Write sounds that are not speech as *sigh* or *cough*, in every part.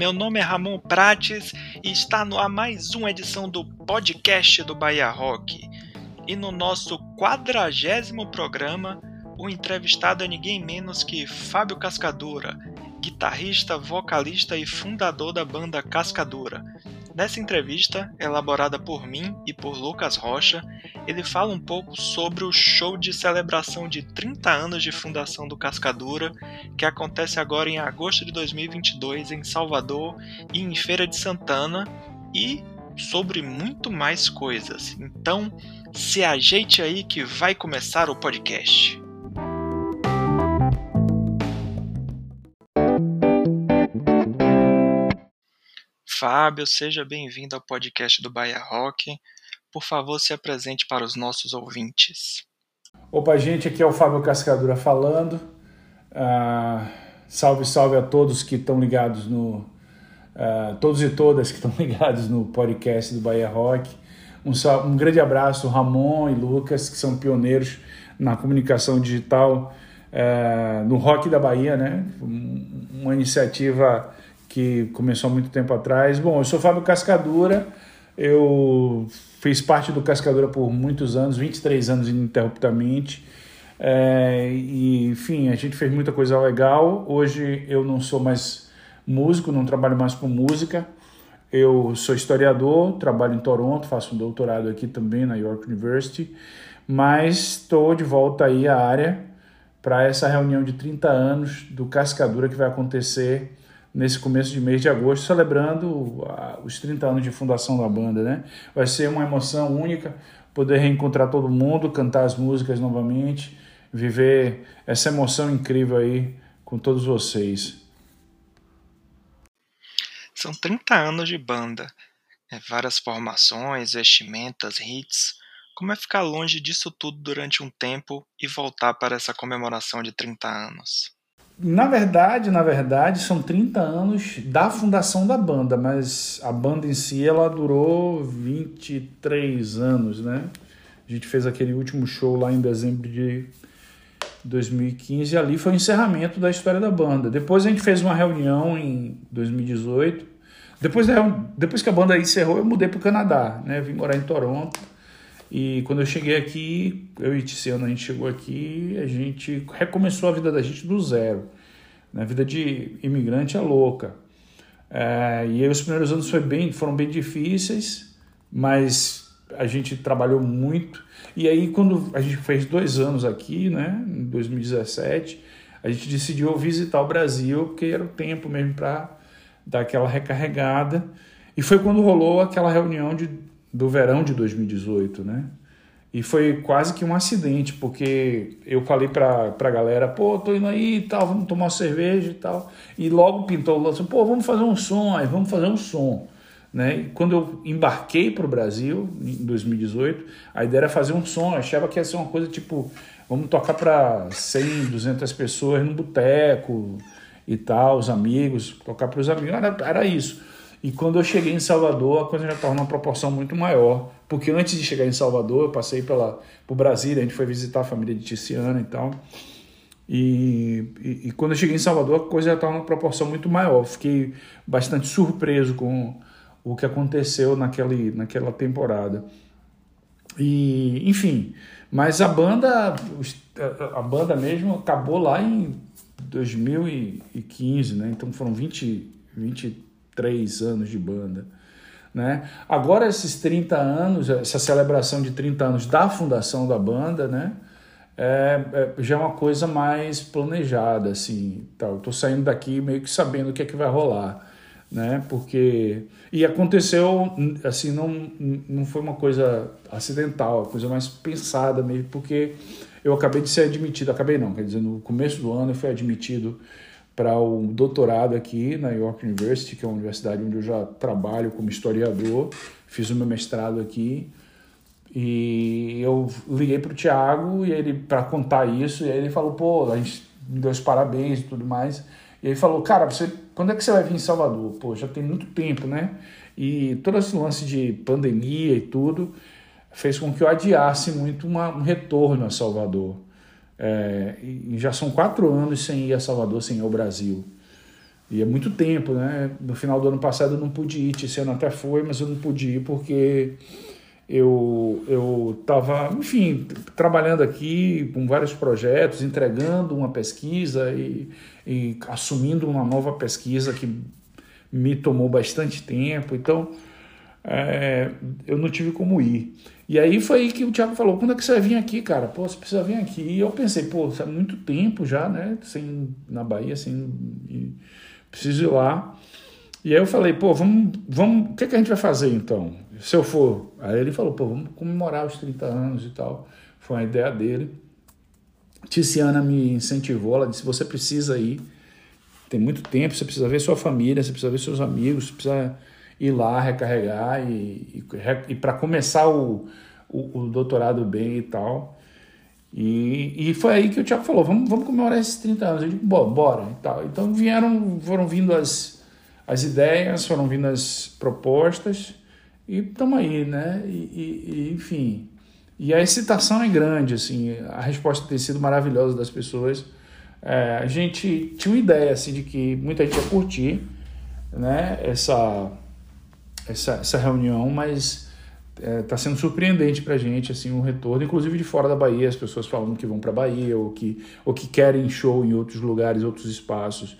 Meu nome é Ramon Prates e está no ar mais uma edição do podcast do Bahia Rock. E no nosso quadragésimo programa, o entrevistado é ninguém menos que Fábio Cascadura, guitarrista, vocalista e fundador da banda Cascadura. Nessa entrevista, elaborada por mim e por Lucas Rocha, ele fala um pouco sobre o show de celebração de 30 anos de fundação do Cascadura, que acontece agora em agosto de 2022 em Salvador e em Feira de Santana, e sobre muito mais coisas. Então, se ajeite aí que vai começar o podcast. Fábio, seja bem-vindo ao podcast do Bahia Rock. Por favor, se apresente para os nossos ouvintes. Opa, gente, aqui é o Fábio Cascadura falando. Uh, salve, salve a todos que estão ligados no. Uh, todos e todas que estão *laughs* ligados no podcast do Bahia Rock. Um, um grande abraço, Ramon e Lucas, que são pioneiros na comunicação digital uh, no Rock da Bahia, né? Uma iniciativa que começou há muito tempo atrás. Bom, eu sou Fábio Cascadura, eu fiz parte do Cascadura por muitos anos, 23 anos ininterruptamente. É, e, enfim, a gente fez muita coisa legal. Hoje eu não sou mais músico, não trabalho mais com música. Eu sou historiador, trabalho em Toronto, faço um doutorado aqui também na York University, mas estou de volta aí à área para essa reunião de 30 anos do Cascadura que vai acontecer nesse começo de mês de agosto, celebrando os 30 anos de fundação da banda, né? Vai ser uma emoção única poder reencontrar todo mundo, cantar as músicas novamente, viver essa emoção incrível aí com todos vocês. São 30 anos de banda, né? várias formações, vestimentas, hits. Como é ficar longe disso tudo durante um tempo e voltar para essa comemoração de 30 anos? Na verdade, na verdade, são 30 anos da fundação da banda, mas a banda em si ela durou 23 anos, né? A gente fez aquele último show lá em dezembro de 2015 e ali foi o encerramento da história da banda. Depois a gente fez uma reunião em 2018. Depois, depois que a banda encerrou, eu mudei para o Canadá, né? Vim morar em Toronto. E quando eu cheguei aqui, eu e Tiziano, a gente chegou aqui, a gente recomeçou a vida da gente do zero. Né? A vida de imigrante é louca. É, e aí os primeiros anos foi bem, foram bem difíceis, mas a gente trabalhou muito. E aí quando a gente fez dois anos aqui, né, em 2017, a gente decidiu visitar o Brasil, porque era o tempo mesmo para dar aquela recarregada. E foi quando rolou aquela reunião de do verão de 2018, né? E foi quase que um acidente, porque eu falei pra, pra galera, pô, tô indo aí e tal, vamos tomar uma cerveja e tal. E logo pintou o lance, pô, vamos fazer um som aí, vamos fazer um som. Né? E quando eu embarquei para o Brasil, em 2018, a ideia era fazer um som. Eu achava que ia ser uma coisa tipo, vamos tocar para 100, 200 pessoas no boteco e tal, os amigos, tocar para os amigos. Era, era isso. E quando eu cheguei em Salvador, a coisa já estava numa proporção muito maior. Porque antes de chegar em Salvador, eu passei pela, por Brasília, a gente foi visitar a família de Tiziana e tal. E, e, e, quando eu cheguei em Salvador, a coisa já estava numa proporção muito maior. Fiquei bastante surpreso com o que aconteceu naquele, naquela temporada. E, enfim, mas a banda, a banda mesmo acabou lá em 2015, né? Então foram 20, 20 três anos de banda. Né? Agora, esses 30 anos, essa celebração de 30 anos da fundação da banda, né? É, é, já é uma coisa mais planejada, assim, tal. Tô saindo daqui meio que sabendo o que é que vai rolar, né? Porque e aconteceu, assim, não, não foi uma coisa acidental, uma coisa mais pensada mesmo, porque eu acabei de ser admitido, acabei não, quer dizer, no começo do ano eu fui admitido para o doutorado aqui na York University, que é uma universidade onde eu já trabalho como historiador. Fiz o meu mestrado aqui. E eu liguei para o Tiago e ele para contar isso, e aí ele falou: "Pô, a gente me deu os parabéns e tudo mais". E ele falou: "Cara, você quando é que você vai vir em Salvador? Pô, já tem muito tempo, né?" E todo esse lance de pandemia e tudo fez com que eu adiasse muito uma, um retorno a Salvador. É, já são quatro anos sem ir a Salvador, sem ir ao Brasil. E é muito tempo, né? No final do ano passado eu não pude ir, esse ano até foi, mas eu não pude ir porque eu eu estava, enfim, trabalhando aqui com vários projetos, entregando uma pesquisa e, e assumindo uma nova pesquisa que me tomou bastante tempo. Então, é, eu não tive como ir. E aí foi aí que o Thiago falou: quando é que você vai vir aqui, cara? Pô, você precisa vir aqui. E eu pensei: pô, é muito tempo já, né? Sem, na Bahia, assim, preciso ir lá. E aí eu falei: pô, vamos, vamos, o que, que a gente vai fazer então? Se eu for. Aí ele falou: pô, vamos comemorar os 30 anos e tal. Foi uma ideia dele. Tiziana me incentivou, ela disse: você precisa ir. Tem muito tempo, você precisa ver sua família, você precisa ver seus amigos, você precisa ir lá recarregar e, e, e para começar o, o, o, doutorado bem e tal. E, e foi aí que o Tiago falou: vamos, vamos comemorar esses 30 anos. Eu digo: bora. E tal. Então vieram, foram vindo as, as ideias, foram vindo as propostas e estamos aí, né? E, e, enfim. E a excitação é grande, assim, a resposta tem sido maravilhosa das pessoas. É, a gente tinha uma ideia assim, de que muita gente ia curtir né, essa, essa, essa reunião, mas está é, tá sendo surpreendente para a gente assim, o retorno, inclusive de fora da Bahia, as pessoas falando que vão para a Bahia ou que, ou que querem show em outros lugares, outros espaços.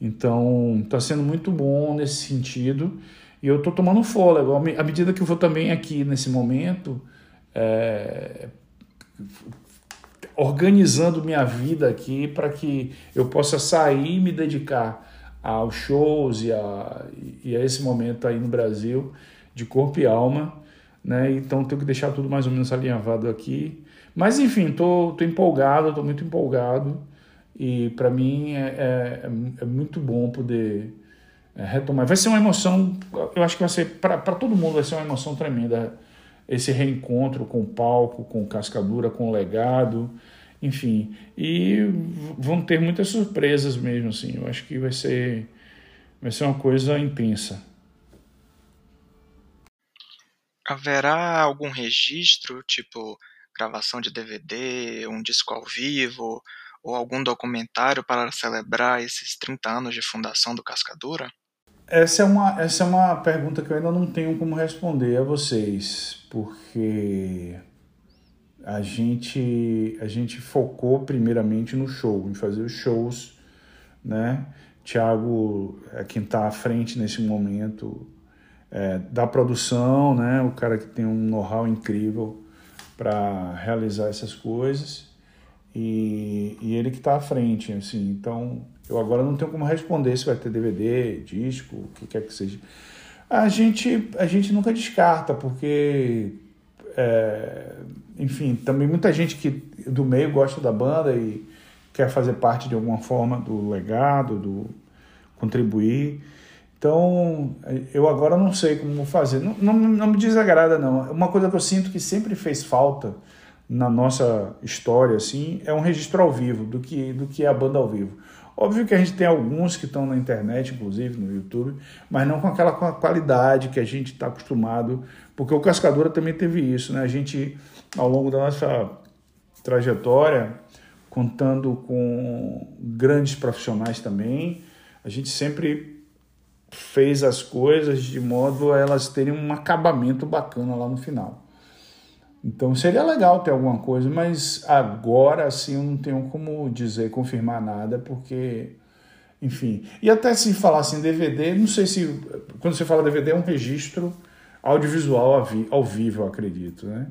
Então, está sendo muito bom nesse sentido. E eu estou tomando fôlego. À medida que eu vou também aqui nesse momento, é, organizando minha vida aqui para que eu possa sair e me dedicar aos shows e a, e a esse momento aí no Brasil de corpo e alma, né? Então tenho que deixar tudo mais ou menos alinhavado aqui. Mas enfim, tô, tô empolgado, tô muito empolgado e para mim é, é, é, muito bom poder é, retomar. Vai ser uma emoção, eu acho que vai ser para todo mundo vai ser uma emoção tremenda esse reencontro com o palco, com cascadura, com o legado enfim. E vão ter muitas surpresas mesmo, assim. Eu acho que vai ser, vai ser uma coisa intensa. Haverá algum registro, tipo gravação de DVD, um disco ao vivo, ou algum documentário para celebrar esses 30 anos de fundação do Cascadura? Essa é uma, essa é uma pergunta que eu ainda não tenho como responder a vocês, porque a gente, a gente focou primeiramente no show, em fazer os shows, né? Tiago é quem está à frente nesse momento é, da produção, né? O cara que tem um know-how incrível para realizar essas coisas e, e ele que está à frente, assim. Então, eu agora não tenho como responder se vai ter DVD, disco, o que quer que seja. A gente, a gente nunca descarta, porque é, enfim, também muita gente que do meio gosta da banda e quer fazer parte de alguma forma do legado, do contribuir. Então, eu agora não sei como fazer. Não, não, não me desagrada, não. Uma coisa que eu sinto que sempre fez falta na nossa história, assim, é um registro ao vivo do que, do que é a banda ao vivo. Óbvio que a gente tem alguns que estão na internet, inclusive no YouTube, mas não com aquela qualidade que a gente está acostumado, porque o Cascadura também teve isso, né? A gente, ao longo da nossa trajetória, contando com grandes profissionais também, a gente sempre fez as coisas de modo a elas terem um acabamento bacana lá no final. Então seria legal ter alguma coisa, mas agora assim eu não tenho como dizer, confirmar nada, porque, enfim. E até se falasse em DVD, não sei se. Quando você fala DVD, é um registro audiovisual ao vivo, eu acredito, né?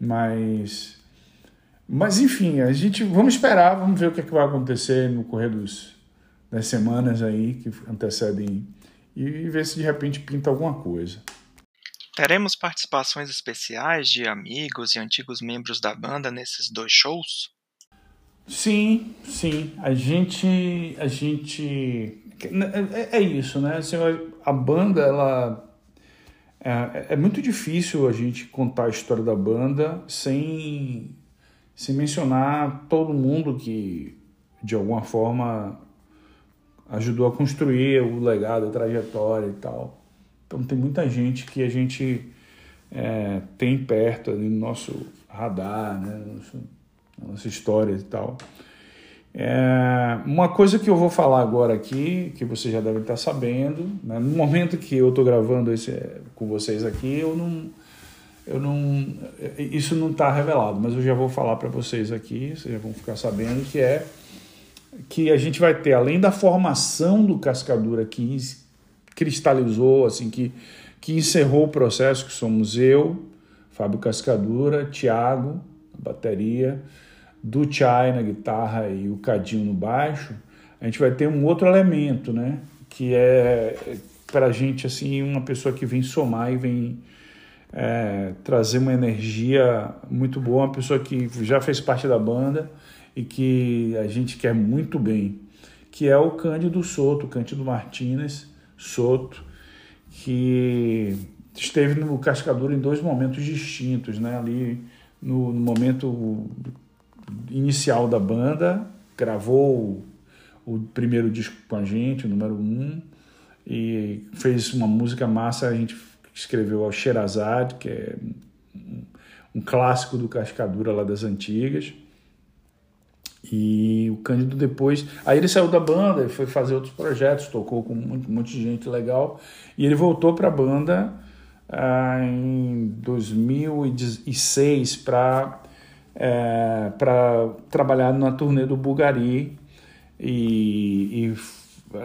Mas. Mas enfim, a gente. Vamos esperar, vamos ver o que, é que vai acontecer no correr dos, das semanas aí que antecedem e ver se de repente pinta alguma coisa. Teremos participações especiais de amigos e antigos membros da banda nesses dois shows? Sim, sim. A gente, a gente é, é isso, né? Assim, a banda, ela é, é, muito difícil a gente contar a história da banda sem sem mencionar todo mundo que de alguma forma ajudou a construir o legado, a trajetória e tal. Então tem muita gente que a gente é, tem perto ali no nosso radar, né, na nossa história e tal. É, uma coisa que eu vou falar agora aqui, que vocês já devem estar sabendo, né? no momento que eu estou gravando esse com vocês aqui, eu não, eu não, isso não está revelado, mas eu já vou falar para vocês aqui, vocês já vão ficar sabendo que é que a gente vai ter além da formação do Cascadura que cristalizou, assim que que encerrou o processo, que somos eu, Fábio Cascadura, Tiago, bateria do Chai na guitarra e o Cadinho no baixo, a gente vai ter um outro elemento, né? Que é para a gente assim uma pessoa que vem somar e vem é, trazer uma energia muito boa, uma pessoa que já fez parte da banda e que a gente quer muito bem, que é o Cândido Soto, Cândido Martínez Soto, que esteve no Cascadura em dois momentos distintos, né? Ali no, no momento inicial da banda, gravou o, primeiro disco com a gente, o número um, e fez uma música massa, a gente escreveu ao Sherazade, que é um, clássico do Cascadura lá das antigas. E o Cândido depois. Aí ele saiu da banda, ele foi fazer outros projetos, tocou com um monte de gente legal. E ele voltou para a banda ah, em 2006 para é, para trabalhar na turnê do Bulgari e, e,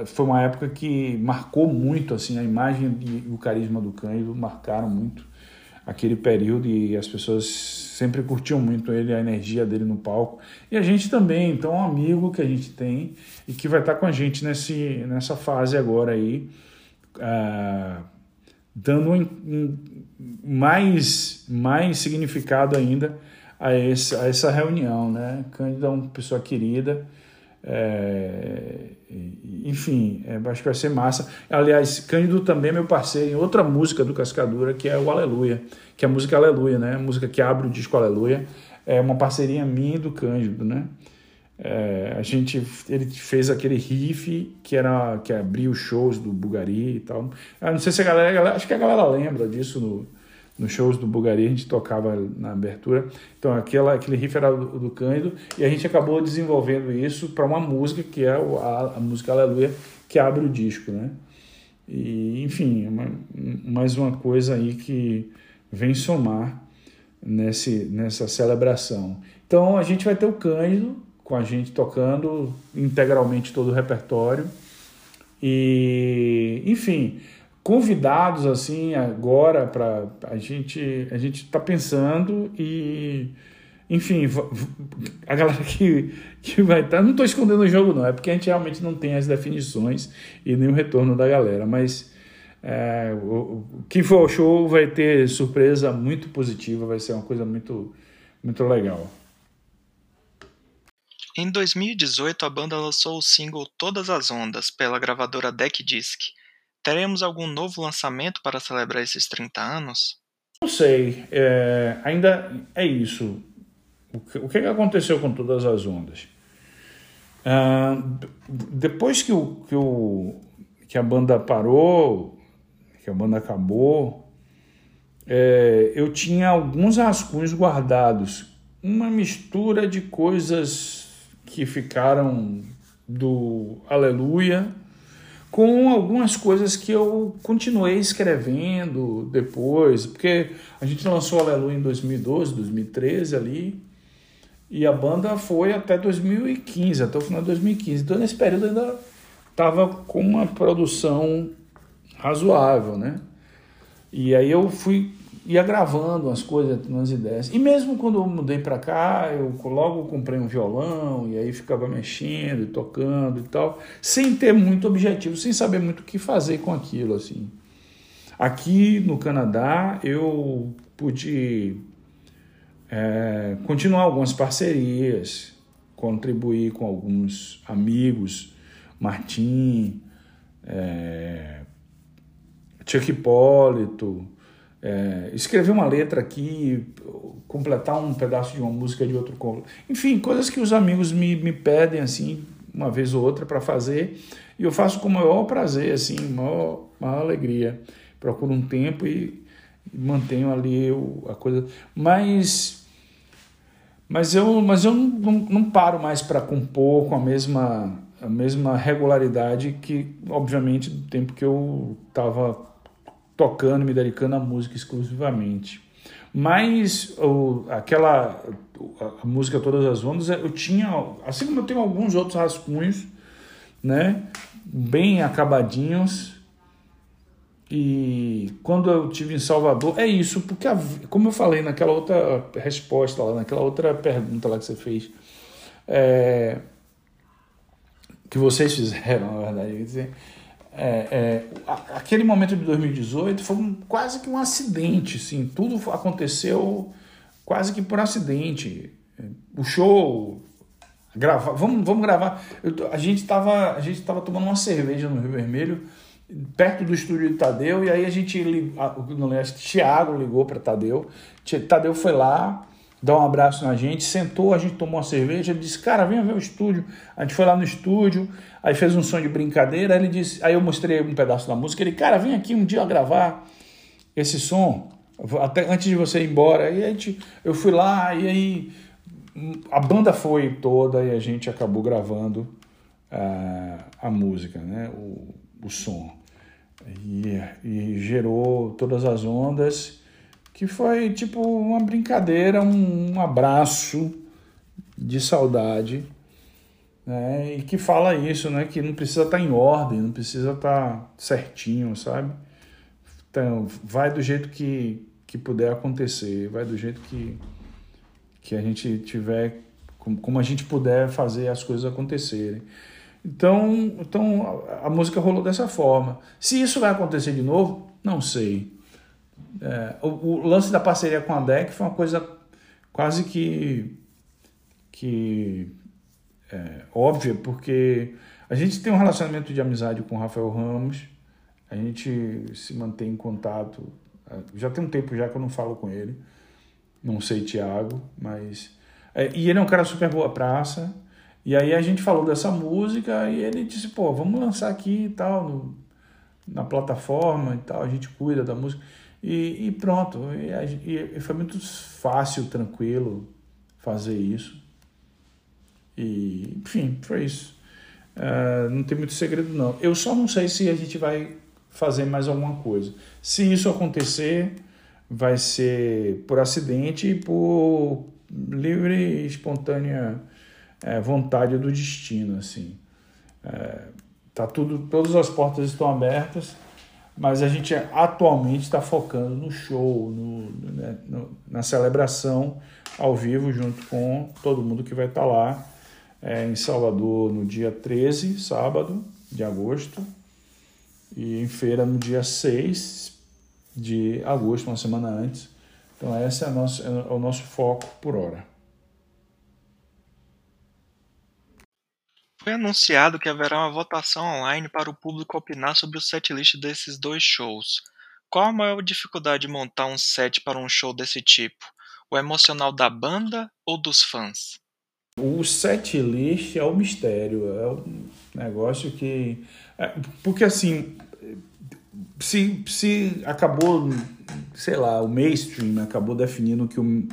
foi uma época que marcou muito assim a imagem e o carisma do Cândido marcaram muito aquele período e as pessoas sempre curtiam muito ele, a energia dele no palco. E a gente também, então, um amigo que a gente tem e que vai estar com a gente nesse, nessa fase agora aí, uh, dando um, um, mais, mais significado ainda a, esse, a essa reunião, né? Cândido é uma pessoa querida, é, enfim, é, acho que vai ser massa. Aliás, Cândido também é meu parceiro em outra música do Cascadura, que é o Aleluia, que é a música Aleluia, né? A música que abre o disco Aleluia. É uma parceria minha e do Cândido, né? É, a gente, ele fez aquele riff que era que abria os shows do Bugari e tal. Eu não sei se a galera, a galera, acho que a galera lembra disso no, nos shows do Bulgari, a gente tocava na abertura. Então aquela, aquele riff era do, do Cândido e a gente acabou desenvolvendo isso para uma música que é a, a, música Aleluia, que abre o disco, né? E, enfim, uma, mais uma coisa aí que vem somar nesse, nessa celebração. Então a gente vai ter o Cândido com a gente tocando integralmente todo o repertório. E, enfim, convidados assim agora para a gente a gente está pensando e enfim a galera *laughs* que, que vai estar tá, não estou escondendo o jogo não é porque a gente realmente não tem as definições e nem o retorno da galera mas é, o, o que for o show vai ter surpresa muito positiva vai ser uma coisa muito muito legal. Em 2018 a banda lançou o single Todas as Ondas pela gravadora Deck Disc Teremos algum novo lançamento para celebrar esses 30 anos? Não sei. É, ainda é isso. O que, o que aconteceu com todas as ondas? Ah, depois que, o, que, o, que a banda parou, que a banda acabou, é, eu tinha alguns rascunhos guardados. Uma mistura de coisas que ficaram do Aleluia com algumas coisas que eu continuei escrevendo depois, porque a gente lançou Aleluia em 2012, 2013 ali, e a banda foi até 2015, até o final de 2015. Então nesse período ainda estava com uma produção razoável, né? E aí eu fui ia gravando umas coisas, umas ideias. E mesmo quando eu mudei para cá, eu logo comprei um violão e aí ficava mexendo e tocando e tal, sem ter muito objetivo, sem saber muito o que fazer com aquilo assim. Aqui no Canadá eu pude é, continuar algumas parcerias, contribuir com alguns amigos, Martim, é, Chuck Hipólito, é, escrever uma letra aqui, completar um pedaço de uma música de outro. Enfim, coisas que os amigos me, me pedem assim, uma vez ou outra para fazer, e eu faço com o maior prazer, assim, maior, maior alegria. Procuro um tempo e, e mantenho ali o, a coisa. Mas, Mas eu, mas eu não, não, não paro mais para compor com a mesma, a mesma regularidade que, obviamente, do tempo que eu estava tocando, me dedicando à música exclusivamente. Mas o, aquela a, música Todas as Ondas, eu tinha, assim como eu tenho alguns outros rascunhos, né, bem acabadinhos. E quando eu tive em Salvador, é isso, porque como eu falei naquela outra resposta lá, naquela outra pergunta lá que você fez, é, que vocês fizeram, *laughs* na verdade, dizer, é, é, aquele momento de 2018 foi um, quase que um acidente, assim, tudo aconteceu quase que por acidente. O show, gravar, vamos, vamos gravar. Eu, a gente estava a gente tava tomando uma cerveja no Rio Vermelho, perto do estúdio de Tadeu, e aí a gente, lembro, Thiago ligou para Tadeu, Tadeu foi lá, dar um abraço na gente, sentou, a gente tomou uma cerveja, ele disse, cara, venha ver o estúdio. A gente foi lá no estúdio, aí fez um som de brincadeira, aí ele disse, aí eu mostrei um pedaço da música, ele, cara, vem aqui um dia gravar esse som, até antes de você ir embora. Aí a gente, eu fui lá, e aí a banda foi toda e a gente acabou gravando uh, a música, né, o, o som. E, e gerou todas as ondas que foi tipo uma brincadeira, um, um abraço de saudade, né? E que fala isso, né? Que não precisa estar tá em ordem, não precisa estar tá certinho, sabe? Então, vai do jeito que, que puder acontecer, vai do jeito que, que a gente tiver, como, como a gente puder fazer as coisas acontecerem. Então, então a, a música rolou dessa forma. Se isso vai acontecer de novo, não sei. É, o, o, lance da parceria com a DEC foi uma coisa quase que, que é, óbvia, porque a gente tem um relacionamento de amizade com o Rafael Ramos, a gente se mantém em contato. É, já tem um tempo já que eu não falo com ele, não sei Tiago, mas. É, e ele é um cara super boa praça. E aí a gente falou dessa música e ele disse, pô, vamos lançar aqui e tal, no, na plataforma e tal, a gente cuida da música. E, e pronto, e, e, foi muito fácil, tranquilo fazer isso. E, enfim, foi isso. Uh, não tem muito segredo, não. Eu só não sei se a gente vai fazer mais alguma coisa. Se isso acontecer, vai ser por acidente e por livre e espontânea é, vontade do destino, assim. É, tá tudo, todas as portas estão abertas mas a gente atualmente está focando no show, no, né, no, na celebração ao vivo, junto com todo mundo que vai estar tá lá é, em Salvador no dia 13, sábado de agosto, e em feira no dia 6 de agosto, uma semana antes. Então, esse é, é o nosso foco por hora. Foi anunciado que haverá uma votação online para o público opinar sobre o setlist desses dois shows. Qual a maior dificuldade de montar um set para um show desse tipo? O emocional da banda ou dos fãs? O setlist é o mistério, é um negócio que. É, porque assim, se, se acabou, sei lá, o mainstream acabou definindo que o,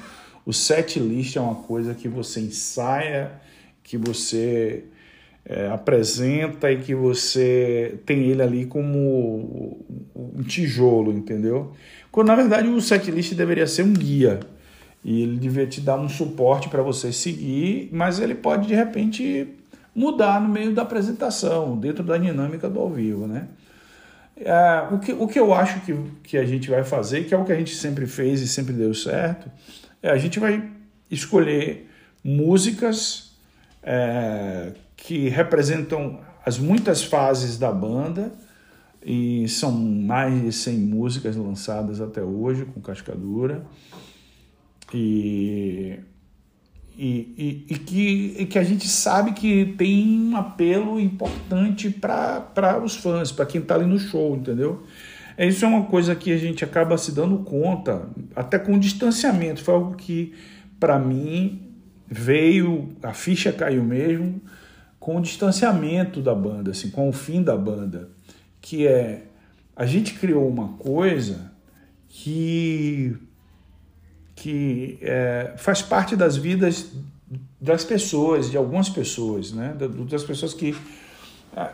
o setlist é uma coisa que você ensaia, que você é, apresenta e que você tem ele ali como um tijolo, entendeu? Quando na verdade o setlist deveria ser um guia e ele deveria te dar um suporte para você seguir, mas ele pode de repente mudar no meio da apresentação, dentro da dinâmica do ao vivo, né? É, o, que, o que eu acho que, que a gente vai fazer, que é o que a gente sempre fez e sempre deu certo, é a gente vai escolher músicas é, que representam as muitas fases da banda e são mais de 100 músicas lançadas até hoje com Cascadura e, e, e, e que, e que a gente sabe que tem um apelo importante para os fãs, para quem está ali no show, entendeu? Isso é uma coisa que a gente acaba se dando conta, até com distanciamento. Foi algo que, para mim, veio, a ficha caiu mesmo com o distanciamento da banda, assim, com o fim da banda, que é a gente criou uma coisa que que é, faz parte das vidas das pessoas, de algumas pessoas, né? Das pessoas que.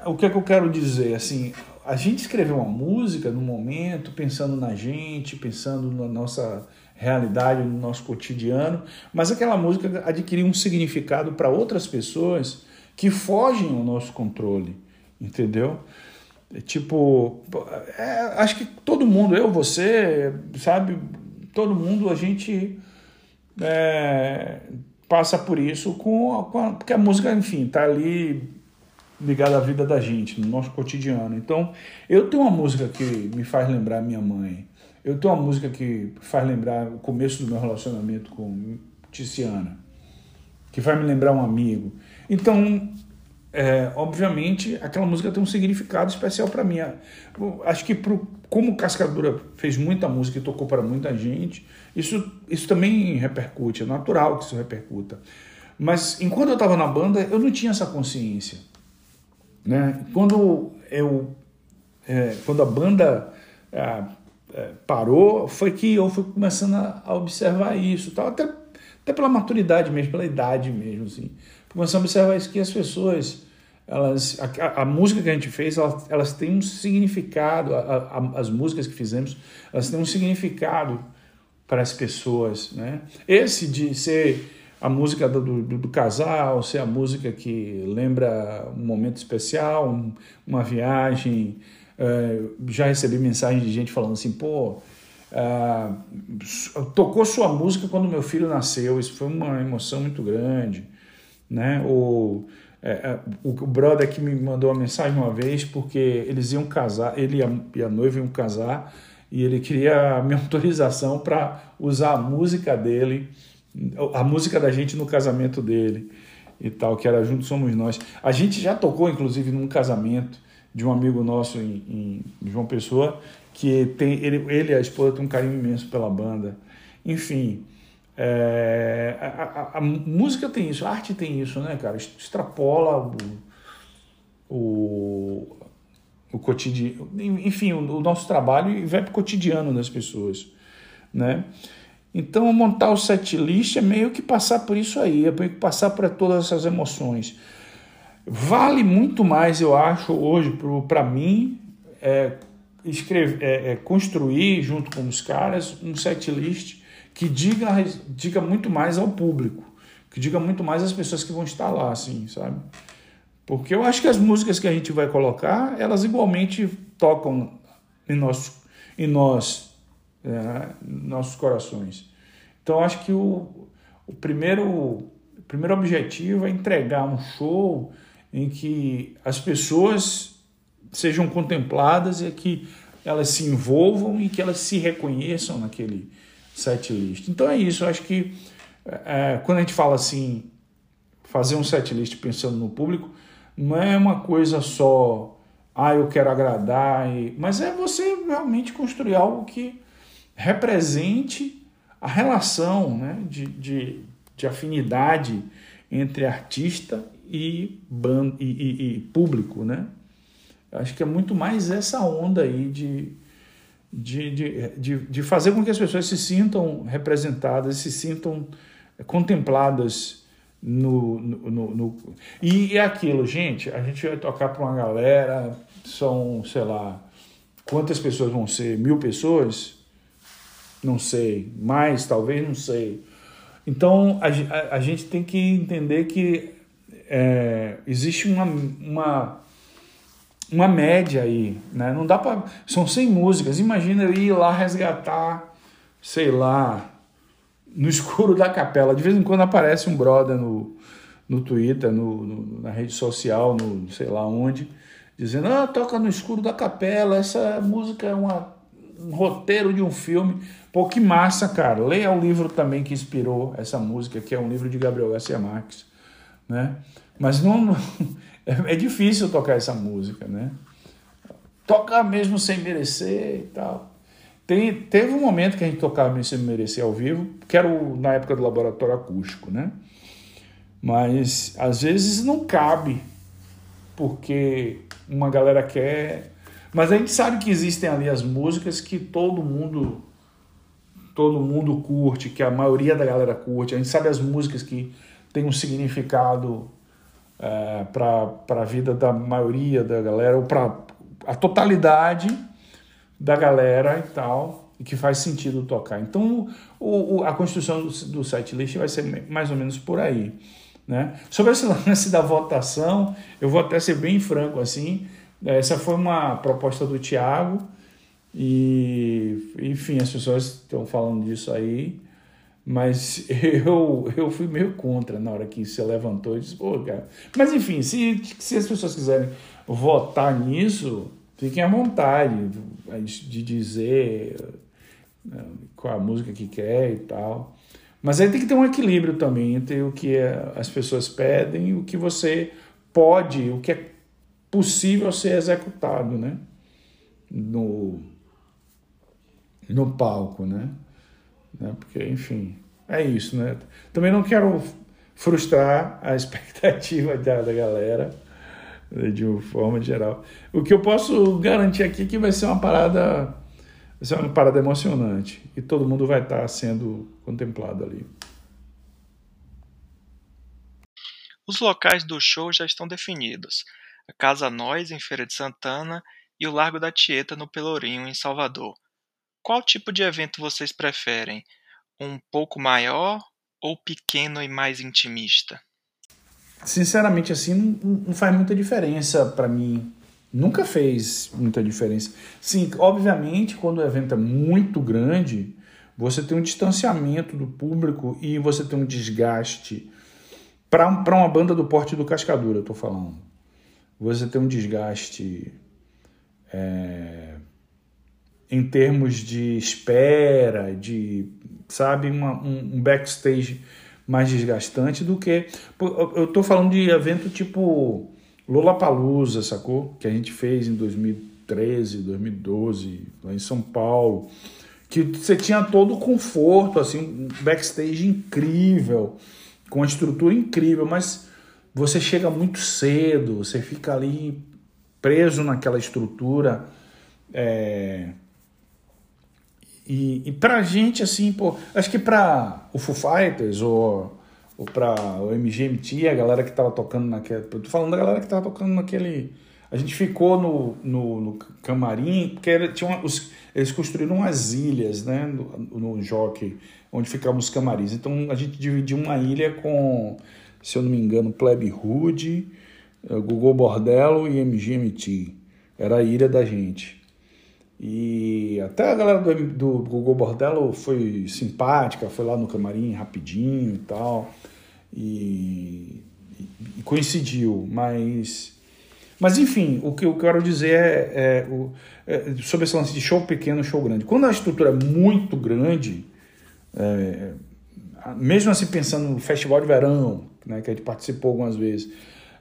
O que é que eu quero dizer? Assim, a gente escreveu uma música no momento, pensando na gente, pensando na nossa realidade, no nosso cotidiano, mas aquela música adquiriu um significado para outras pessoas que fogem ao nosso controle, entendeu? É tipo, é, acho que todo mundo, eu, você, sabe, todo mundo, a gente é, passa por isso com, com a, porque a música, enfim, tá ali ligada à vida da gente, no nosso cotidiano. Então, eu tenho uma música que me faz lembrar minha mãe. Eu tenho uma música que faz lembrar o começo do meu relacionamento com Tiziana, que vai me lembrar um amigo. Então, é, obviamente, aquela música tem um significado especial para mim. Acho que pro, como Cascadura fez muita música e tocou para muita gente, isso, isso também repercute, é natural que isso repercuta. Mas enquanto eu estava na banda, eu não tinha essa consciência. Né? Quando, eu, é, quando a banda é, é, parou, foi que eu fui começando a, a observar isso, tal, até, até pela maturidade mesmo, pela idade mesmo. Assim. Começando a observar isso que as pessoas elas a, a, música que a gente fez elas, elas têm um significado a, a, as músicas que fizemos elas têm um significado para as pessoas né? Esse de ser a música do, do, do casal ser a música que lembra um momento especial um, uma viagem uh, já recebi mensagem de gente falando assim pô uh, tocou sua música quando meu filho nasceu isso foi uma emoção muito grande né ou é, é, o brother que me mandou uma mensagem uma vez porque eles iam casar, ele e a, noiva iam casar e ele queria a minha *laughs* autorização para usar a música dele, a música da gente no casamento dele e tal, que era Juntos Somos Nós. A gente já tocou, inclusive, num casamento de um amigo nosso em, em João Pessoa, que tem ele, ele e a esposa têm um carinho imenso pela banda. Enfim, é, a, a, a, música tem isso, a arte tem isso, né, cara? Extrapola o, o, o cotidiano, enfim, o, o, nosso trabalho e vai para o cotidiano das pessoas, né? Então, montar o set list é meio que passar por isso aí, é meio que passar por todas essas emoções. Vale muito mais, eu acho, hoje, para mim, é, escrever, é, é, construir junto com os caras um set list que diga, diga muito mais ao público, que diga muito mais às pessoas que vão estar lá, assim, sabe? Porque eu acho que as músicas que a gente vai colocar, elas igualmente tocam em, nosso, em nós, é, nossos corações. Então acho que o, o, primeiro, o primeiro objetivo é entregar um show em que as pessoas sejam contempladas e que elas se envolvam e que elas se reconheçam naquele, set list. Então é isso, eu acho que é, quando a gente fala assim, fazer um set list pensando no público, não é uma coisa só, ah, eu quero agradar, e... mas é você realmente construir algo que represente a relação né, de, de, de afinidade entre artista e, band, e, e, e público, né? Acho que é muito mais essa onda aí de, de, de, de, de fazer com que as pessoas se sintam representadas, se sintam contempladas no, no, no, no, e é aquilo, gente, a gente vai tocar para uma galera, são, sei lá, quantas pessoas vão ser? Mil pessoas? Não sei. Mais, talvez, não sei. Então, a, a, a gente tem que entender que é, existe uma, uma uma média aí, né? Não dá para são 100 músicas. Imagina eu ir lá resgatar, sei lá, no *laughs* escuro da capela. De vez em quando aparece um brother no, no Twitter, no, no, na rede social, no sei lá onde, dizendo: "Ah, toca no escuro da capela. Essa música é uma, um roteiro de um filme". Pô, que massa, cara. Leia o livro também que inspirou essa música, que é um livro de Gabriel Garcia Marques, né? Mas não é, é difícil tocar essa música, né? Tocar mesmo sem merecer e tal. Tem, teve um momento que a gente tocava mesmo sem merecer ao vivo, que era o, na época do laboratório acústico, né? Mas às vezes não cabe, porque uma galera quer. Mas a gente sabe que existem ali as músicas que todo mundo todo mundo curte, que a maioria da galera curte. A gente sabe as músicas que têm um significado é, para a vida da maioria da galera, ou para a totalidade da galera e tal, e que faz sentido tocar. Então, o, o, a construção do, do setlist vai ser mais ou menos por aí. Né? Sobre esse *laughs* lance da votação, eu vou até ser bem franco assim. Essa foi uma proposta do Tiago, e enfim, as pessoas estão falando disso aí, mas *laughs* eu, eu fui meio contra na hora que você levantou e disse, pô, cara. Mas enfim, se, se as pessoas quiserem votar nisso, fiquem à vontade de dizer né, qual a música que quer e tal. Mas aí tem que ter um equilíbrio também entre o que as pessoas pedem e o que você pode, o que é possível ser executado, né? No, no palco, né? Né? Porque, enfim, é isso, né? Também não quero frustrar a *laughs* expectativa da, da galera né, de uma forma geral. O que eu posso garantir aqui é que vai ser uma parada vai ser uma parada emocionante e todo mundo vai estar sendo contemplado ali. Os locais do show já estão definidos. A Casa Nós, em Feira de Santana, e o Largo da Tieta, no Pelourinho, em Salvador. Qual tipo de evento vocês preferem? Um pouco maior ou pequeno e mais intimista? Sinceramente, assim, não, não faz muita diferença para mim. Nunca fez muita diferença. Sim, obviamente, quando o evento é muito grande, você tem um distanciamento do público e você tem um desgaste. Para uma banda do porte do Cascadura, eu estou falando. Você tem um desgaste é, em termos de espera, de, sabe, uma, um, um backstage mais desgastante do que. Eu estou falando de evento tipo Lollapalooza, sacou? Que a gente fez em 2013, 2012, lá em São Paulo. Que você tinha todo o conforto, assim, um backstage incrível, com uma estrutura incrível, mas você chega muito cedo, você fica ali preso naquela estrutura. É, e, e pra gente, assim, pô, acho que pra o Foo Fighters ou, ou pra o MGMT, a galera que tava tocando naquele. Eu tô falando da galera que tava tocando naquele. A gente ficou no, no, no camarim, porque era, tinha uma, os, eles construíram umas ilhas, né, no, no Jockey, onde ficavam os camarins. Então a gente dividiu uma ilha com, se eu não me engano, Plebe Hood, eh, Google Bordello e MGMT. Era a ilha da gente. E até a galera do, do Google Bordello foi simpática, foi lá no camarim rapidinho e tal. E, e coincidiu, mas. Mas enfim, o que eu quero dizer é, é, o, é, sobre esse lance de show pequeno show grande. Quando a estrutura é muito grande, é, mesmo assim pensando no festival de verão, né, que a gente participou algumas vezes,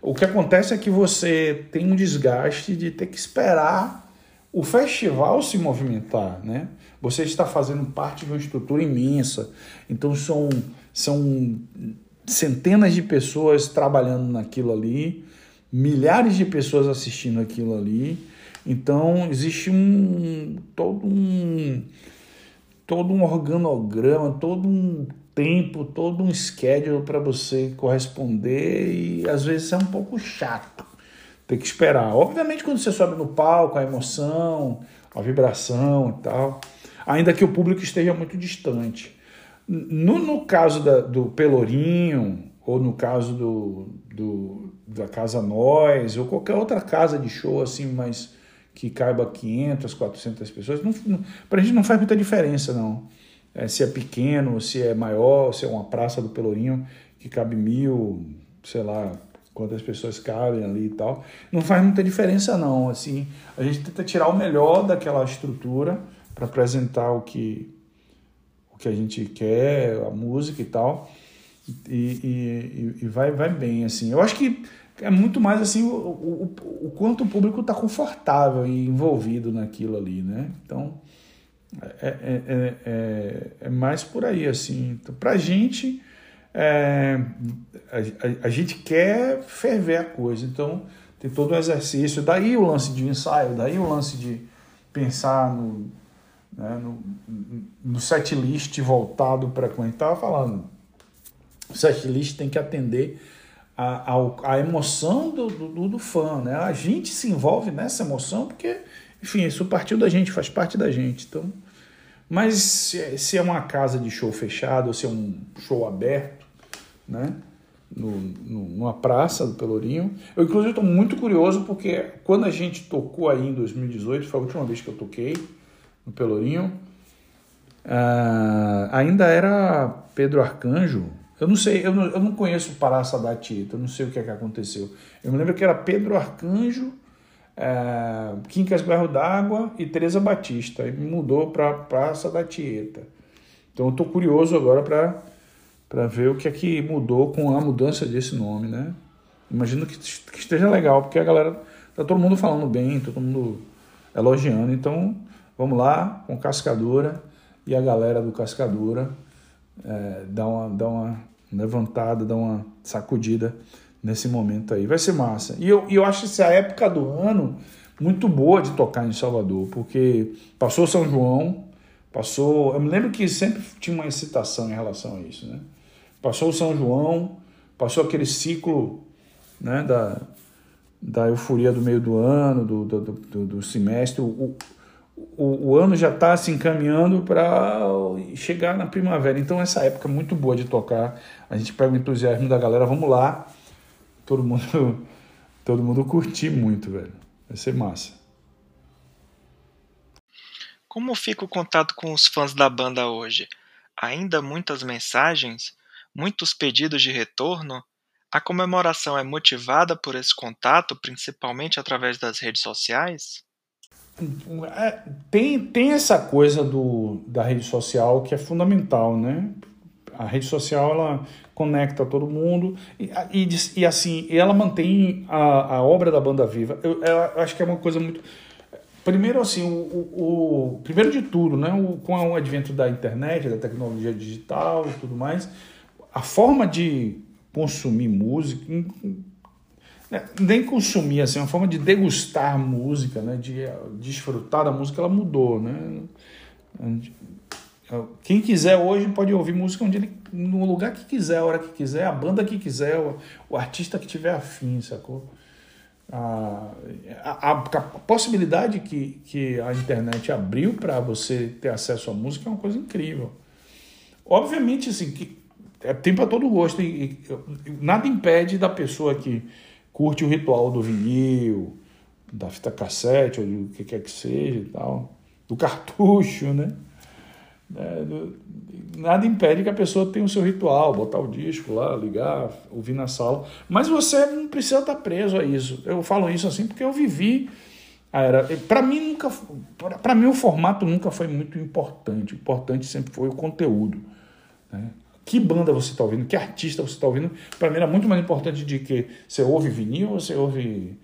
o que acontece é que você tem um desgaste de ter que esperar o festival se movimentar, né? Você está fazendo parte de uma estrutura imensa, então são, são centenas de pessoas trabalhando naquilo ali, milhares de pessoas assistindo aquilo ali, então existe um todo um todo um organograma, todo um tempo, todo um schedule para você corresponder e às vezes é um pouco chato tem que esperar. Obviamente, quando você sobe no palco, a emoção, a vibração e tal, ainda que o público esteja muito distante. No, no caso da, do Pelourinho, ou no caso do, do, da Casa Nós, ou qualquer outra casa de show assim, mas que caiba 500, 400 pessoas, não, não, para a gente não faz muita diferença, não. É, se é pequeno, se é maior, se é uma praça do Pelourinho que cabe mil, sei lá, quantas pessoas cabem ali e tal. Não faz muita diferença não, assim, a gente tenta tirar o melhor daquela estrutura para apresentar o que o que a gente quer, a música e tal. E, e, e vai, vai bem, assim. Eu acho que é muito mais assim o, o, o quanto o público está confortável e envolvido naquilo ali, né? Então é, é, é, é, é mais por aí, assim. Então, pra gente é, a, a, a, gente quer ferver a coisa, então tem todo o exercício. Daí o lance de ensaio, daí o lance de pensar no, né, no, no set list voltado para gente estava falando. O set list tem que atender a, a, a emoção do, do, do, fã. Né? A gente se envolve nessa emoção porque, enfim, isso partiu da gente, faz parte da gente. Então, mas se, se é uma casa de show fechado ou se é um show aberto, né? No, no, numa praça do Pelourinho. Eu, inclusive, estou muito curioso porque quando a gente tocou aí em 2018, foi a última vez que eu toquei no Pelourinho, uh, ainda era Pedro Arcanjo. Eu não sei, eu não, eu não conheço o Praça da Tieta, eu não sei o que, é que aconteceu. Eu me lembro que era Pedro Arcanjo, uh, Quincas Berro d'Água e Teresa Batista. E mudou para Praça da Tieta. Então eu estou curioso agora para para ver o que é que mudou com a mudança desse nome, né? Imagino que, que esteja legal, porque a galera tá todo mundo falando bem, todo mundo elogiando. Então, vamos lá com Cascadura e a galera do Cascadura é, dá, uma, dá uma levantada, dá uma sacudida nesse momento aí. Vai ser massa. E eu, eu acho essa época do ano muito boa de tocar em Salvador, porque passou São João, passou. Eu me lembro que sempre tinha uma excitação em relação a isso, né? Passou o São João, passou aquele ciclo né, da, da euforia do meio do ano, do, do, do, do semestre. O, o, o, ano já está se encaminhando para chegar na primavera. Então, essa época é muito boa de tocar. A gente pega o entusiasmo da galera, vamos lá. Todo mundo, *laughs* todo mundo curtir muito, velho. Vai ser massa. Como fica o contato com os fãs da banda hoje? Ainda muitas mensagens? Muitos pedidos de retorno, a comemoração é motivada por esse contato, principalmente através das redes sociais? É, tem, tem essa coisa do, da rede social que é fundamental, né? A rede social ela conecta todo mundo e, e, e assim ela mantém a, a obra da banda viva. Eu, eu, acho que é uma coisa muito primeiro assim o, o, o primeiro de tudo, né? O, com o advento da internet, da tecnologia digital e tudo mais, a forma de consumir música, né, nem consumir, assim, a forma de degustar música, né, de desfrutar da música, ela mudou, né? Quem quiser hoje pode ouvir música onde ele, no lugar que quiser, a hora que quiser, a banda que quiser, o, o artista que tiver afim, sacou? A, a, a, a possibilidade que, que a internet abriu para você ter acesso à música é uma coisa incrível. Obviamente, assim, que é, tem para todo gosto. E, e, nada impede da pessoa que curte o ritual do vinil, da fita cassete, ou do que quer que seja e tal, do cartucho, né? É, do, nada impede que a pessoa tenha o seu ritual, botar o disco lá, ligar, ouvir na sala. Mas você não precisa estar preso a isso. Eu falo isso assim porque eu vivi era para mim nunca para mim o formato nunca foi muito importante o importante sempre foi o conteúdo né? Que banda você está ouvindo, que artista você está ouvindo. Para mim era muito mais importante de que você ouve vinil, você ouve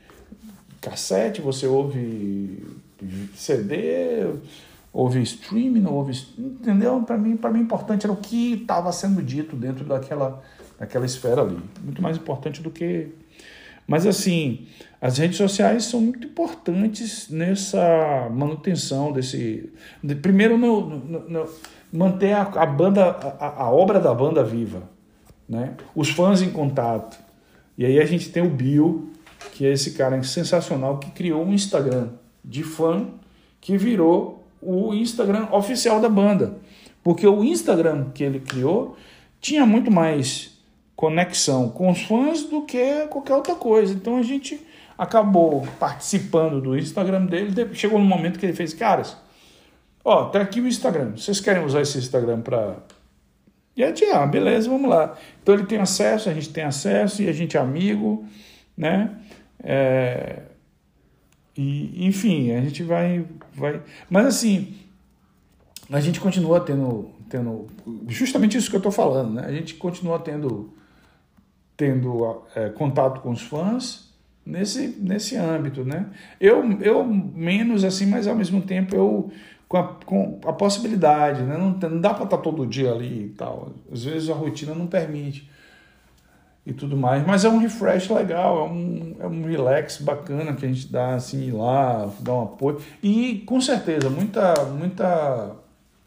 cassete, você ouve CD, ouve streaming, não ouve. Entendeu? Para mim, para mim, importante era o que estava sendo dito dentro daquela, daquela esfera ali. Muito mais importante do que. Mas assim, as redes sociais são muito importantes nessa manutenção desse. Primeiro, no, no, no manter a, a banda, a, a, obra da banda viva, né? Os fãs em contato. E aí a gente tem o Bill, que é esse cara sensacional que criou um Instagram de fã que virou o Instagram oficial da banda. Porque o Instagram que ele criou tinha muito mais conexão com os fãs do que qualquer outra coisa. Então a gente acabou participando do Instagram dele. Chegou no momento que ele fez, caras, Ó, tá aqui o Instagram. Vocês querem usar esse Instagram para. E a gente, ah, beleza, vamos lá. Então ele tem acesso, a gente tem acesso e a gente é amigo, né? É... E, enfim, a gente vai, vai. Mas assim, a gente continua tendo, tendo justamente isso que eu estou falando, né? A gente continua tendo, tendo é, contato com os fãs nesse, nesse âmbito, né? Eu, eu menos assim, mas ao mesmo tempo eu com a, com a possibilidade, né? não, não dá para estar tá todo dia ali e tal. Às vezes a rotina não permite. e tudo mais. Mas é um refresh legal, é um, é um relax bacana que a gente dá assim lá, dá um apoio. E com certeza, muita, muita,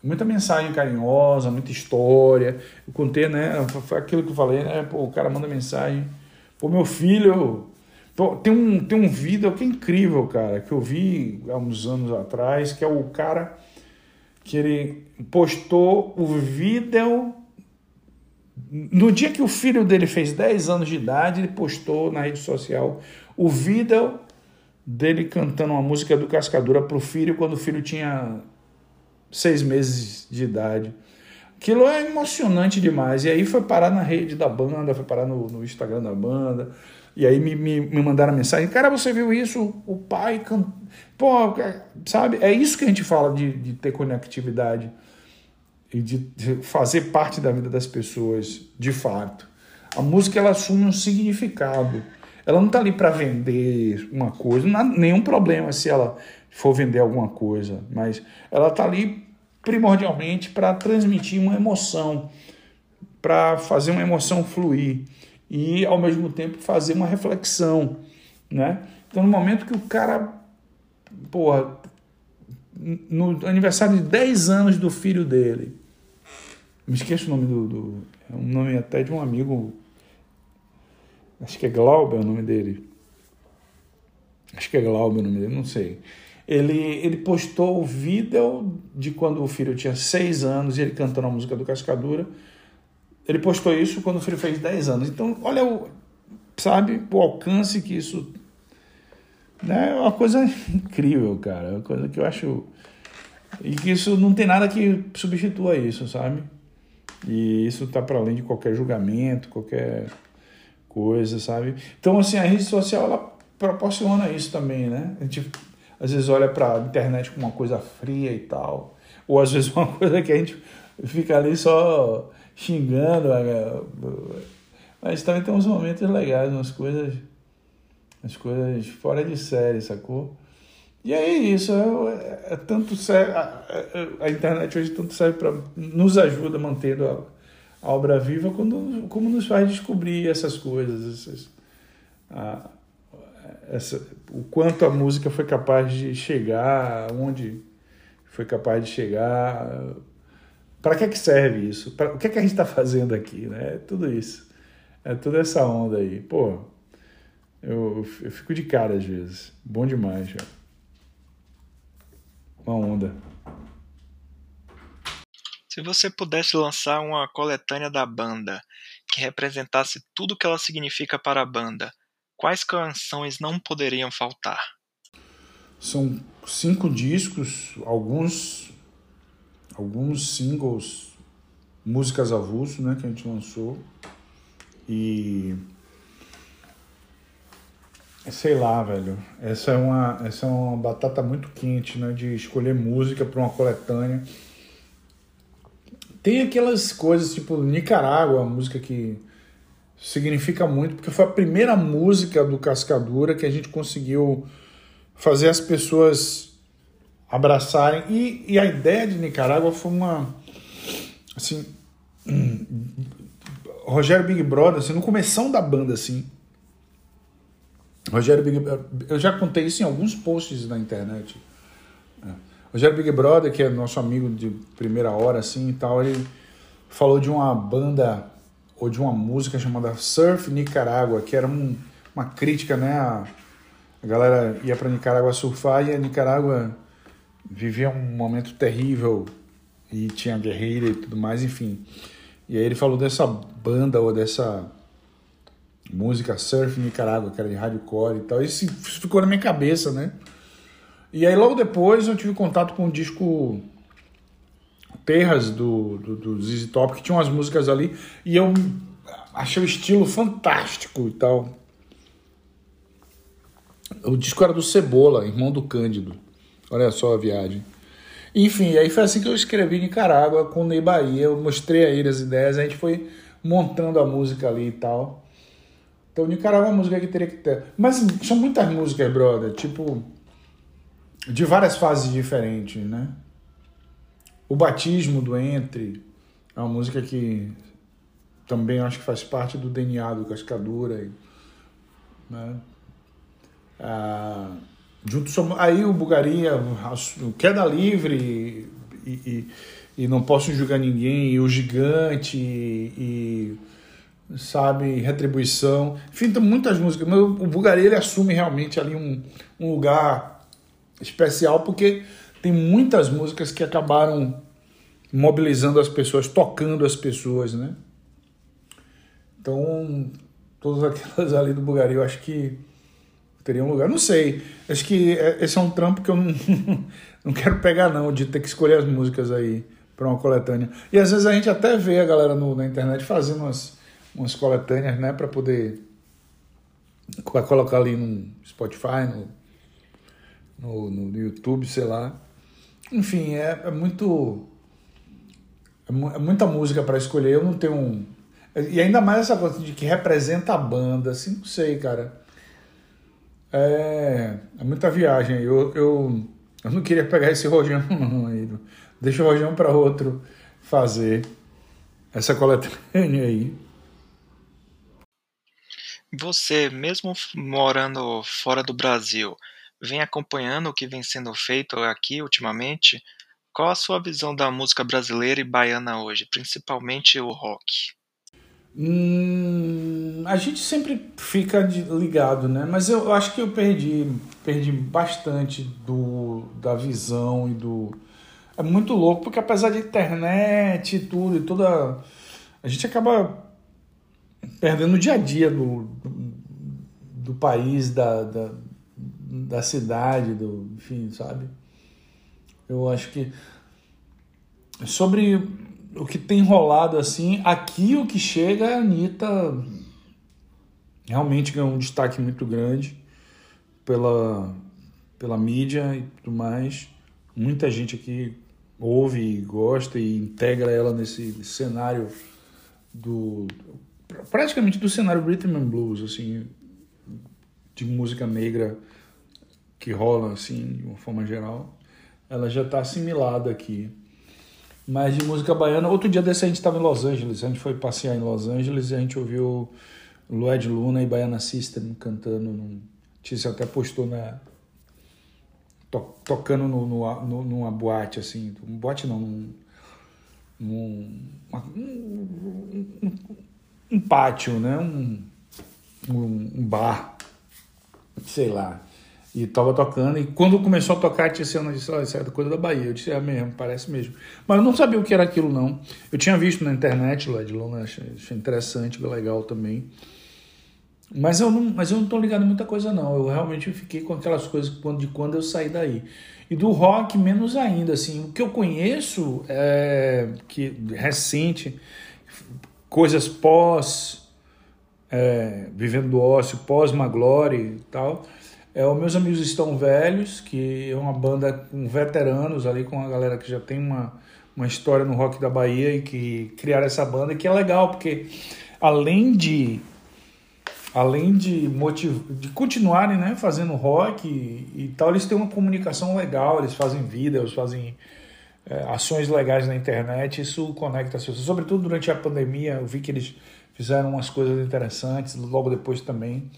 muita mensagem carinhosa, muita história. Eu contei, né? Foi aquilo que eu falei, né? Pô, o cara manda mensagem. Pô, meu filho. Tem um, tem um vídeo que é incrível, cara, que eu vi há uns anos atrás, que é o cara que ele postou o vídeo no dia que o filho dele fez 10 anos de idade, ele postou na rede social o vídeo dele cantando uma música do Cascadura para o filho quando o filho tinha seis meses de idade. Aquilo é emocionante demais. E aí foi parar na rede da banda, foi parar no, no Instagram da banda. E aí me, me, me mandaram mensagem: Cara, você viu isso? O pai. Can... Pô, sabe? É isso que a gente fala de, de ter conectividade e de fazer parte da vida das pessoas de fato. A música ela assume um significado. Ela não está ali para vender uma coisa, não há nenhum problema se ela for vender alguma coisa, mas ela está ali primordialmente para transmitir uma emoção, para fazer uma emoção fluir e ao mesmo tempo fazer uma reflexão, né? Então no momento que o cara, porra, no aniversário de 10 anos do filho dele, me esqueço o nome do, do. É um nome até de um amigo. Acho que é Glauber o nome dele. Acho que é Glauber o nome dele, não sei. Ele, ele postou o vídeo de quando o filho tinha seis anos e ele cantando a música do Cascadura. Ele postou isso quando o filho fez 10 anos. Então, olha o, sabe, o alcance que isso. Né, é uma coisa incrível, cara. É uma coisa que eu acho. E que isso não tem nada que substitua isso, sabe? E isso está para além de qualquer julgamento, qualquer coisa, sabe? Então, assim, a rede social ela proporciona isso também, né? A gente às vezes olha para a internet como uma coisa fria e tal, ou às vezes *laughs* uma coisa que a gente fica ali só xingando, mas também tem uns momentos legais, umas coisas, umas coisas fora de série, sacou? E é isso, é, é tanto serve, a, a, a, internet hoje tanto serve para nos ajuda mantendo a, a, obra viva, quando, como nos faz descobrir essas coisas, essas, a, essa, o quanto a música foi capaz de chegar, onde foi capaz de chegar, para que, é que serve isso? Pra, o que, é que a gente está fazendo aqui? Né? É tudo isso, é toda essa onda aí. Pô, eu, eu fico de cara às vezes, bom demais, já uma onda. Se você pudesse lançar uma coletânea da banda que representasse tudo que ela significa para a banda, quais canções não poderiam faltar? São cinco discos, alguns alguns singles, músicas avulso, né, que a gente lançou. E Sei lá, velho. Essa é uma, essa é uma batata muito quente, né? De escolher música para uma coletânea. Tem aquelas coisas tipo Nicarágua, música que significa muito, porque foi a primeira música do Cascadura que a gente conseguiu fazer as pessoas abraçarem. E, e a ideia de Nicarágua foi uma. Assim. Rogério Big Brother, assim, no começo da banda, assim Rogério Big eu já contei isso em alguns posts na internet. É. Rogério Big Brother, que é nosso amigo de primeira hora, assim e tal, ele falou de uma banda ou de uma música chamada Surf Nicarágua, que era um, uma crítica, né? A, a galera ia para Nicarágua surfar e a Nicarágua vivia um momento terrível e tinha guerreira e tudo mais, enfim. E aí ele falou dessa banda ou dessa música surf Nicarágua, que era de hardcore e tal. Isso ficou na minha cabeça, né? E aí logo depois eu tive contato com o disco Terras do, do, do ZZ Top, que tinha umas músicas ali, e eu achei o estilo fantástico e tal. O disco era do Cebola, irmão do Cândido. Olha só a viagem. Enfim, aí foi assim que eu escrevi Nicarágua com Ney Bahia. Eu mostrei a ele as ideias, a gente foi montando a música ali e tal. Então, Nicarágua é uma música que teria que ter. Mas são muitas músicas, brother, tipo. De várias fases diferentes, né? O Batismo do Entre é uma música que também acho que faz parte do DNA do Cascadura. Né? Ah, junto aí o Bugaria, o Queda Livre e, e, e, Não Posso Julgar Ninguém, e o Gigante e, e sabe, Retribuição. Enfim, tem muitas músicas. Mas o Bugaria ele assume realmente ali um, um lugar especial porque tem muitas músicas que acabaram mobilizando as pessoas, tocando as pessoas, né? Então, todas aquelas ali do Bugaria, eu acho que teria um lugar. Não sei. Acho que é, esse é um trampo que eu não, *laughs* não quero pegar, não, de ter que escolher as músicas aí para uma coletânea. E às vezes a gente até vê a galera no, na internet fazendo umas, umas coletâneas, né, para poder colocar ali no Spotify, no, no, no YouTube, sei lá. Enfim, é, é muito. É, é muita música para escolher. Eu não tenho um. E ainda mais essa coisa de que representa a banda, assim, não sei, cara. É, é muita viagem. Eu, eu, eu não queria pegar esse rojão, *laughs* não. Deixa o rojão para outro fazer essa coletânea aí. Você, mesmo morando fora do Brasil, vem acompanhando o que vem sendo feito aqui ultimamente? Qual a sua visão da música brasileira e baiana hoje, principalmente o rock? Hum, a gente sempre fica ligado, né? Mas eu acho que eu perdi, perdi bastante do, da visão e do. É muito louco, porque apesar de internet e tudo, e toda. A gente acaba perdendo o dia a dia do, do, do país, da, da, da cidade, do. Enfim, sabe? Eu acho que. Sobre o que tem rolado assim, aqui o que chega é a Anitta realmente ganhou um destaque muito grande pela, pela mídia e tudo mais. Muita gente aqui ouve e gosta e integra ela nesse cenário do praticamente do cenário rhythm and blues assim de música negra que rola assim de uma forma geral ela já está assimilada aqui mas de música baiana. Outro dia desse a gente estava em Los Angeles, a gente foi passear em Los Angeles e a gente ouviu Lued Luna e Baiana System cantando. Num, até postou na. To, tocando no, no, no, numa boate, assim. Um boate não, num. num um, um, um, pátio, né? Um, um, um bar. Sei lá. E tava tocando, e quando começou a tocar, tinha cena de, isso é coisa da Bahia. Eu disse, é mesmo, parece mesmo. Mas eu não sabia o que era aquilo, não. Eu tinha visto na internet lá de achei, interessante, legal também. Mas eu não, mas eu não ligado em muita coisa, não. Eu realmente fiquei com aquelas coisas de quando eu saí daí. E do rock, menos ainda, assim. O que eu conheço é que recente, coisas pós, é, vivendo do ócio, pós Maglory e tal é, os Meus Amigos Estão Velhos, que é uma banda com veteranos ali, com a galera que já tem uma, uma história no rock da Bahia e que criaram essa banda, que é legal, porque além de além de motiv... de continuarem né, fazendo rock e, e, tal, eles têm uma comunicação legal, eles fazem vídeos, fazem é, ações legais na internet, isso conecta as pessoas. Sobretudo durante a pandemia, eu vi que eles fizeram umas coisas interessantes, logo depois também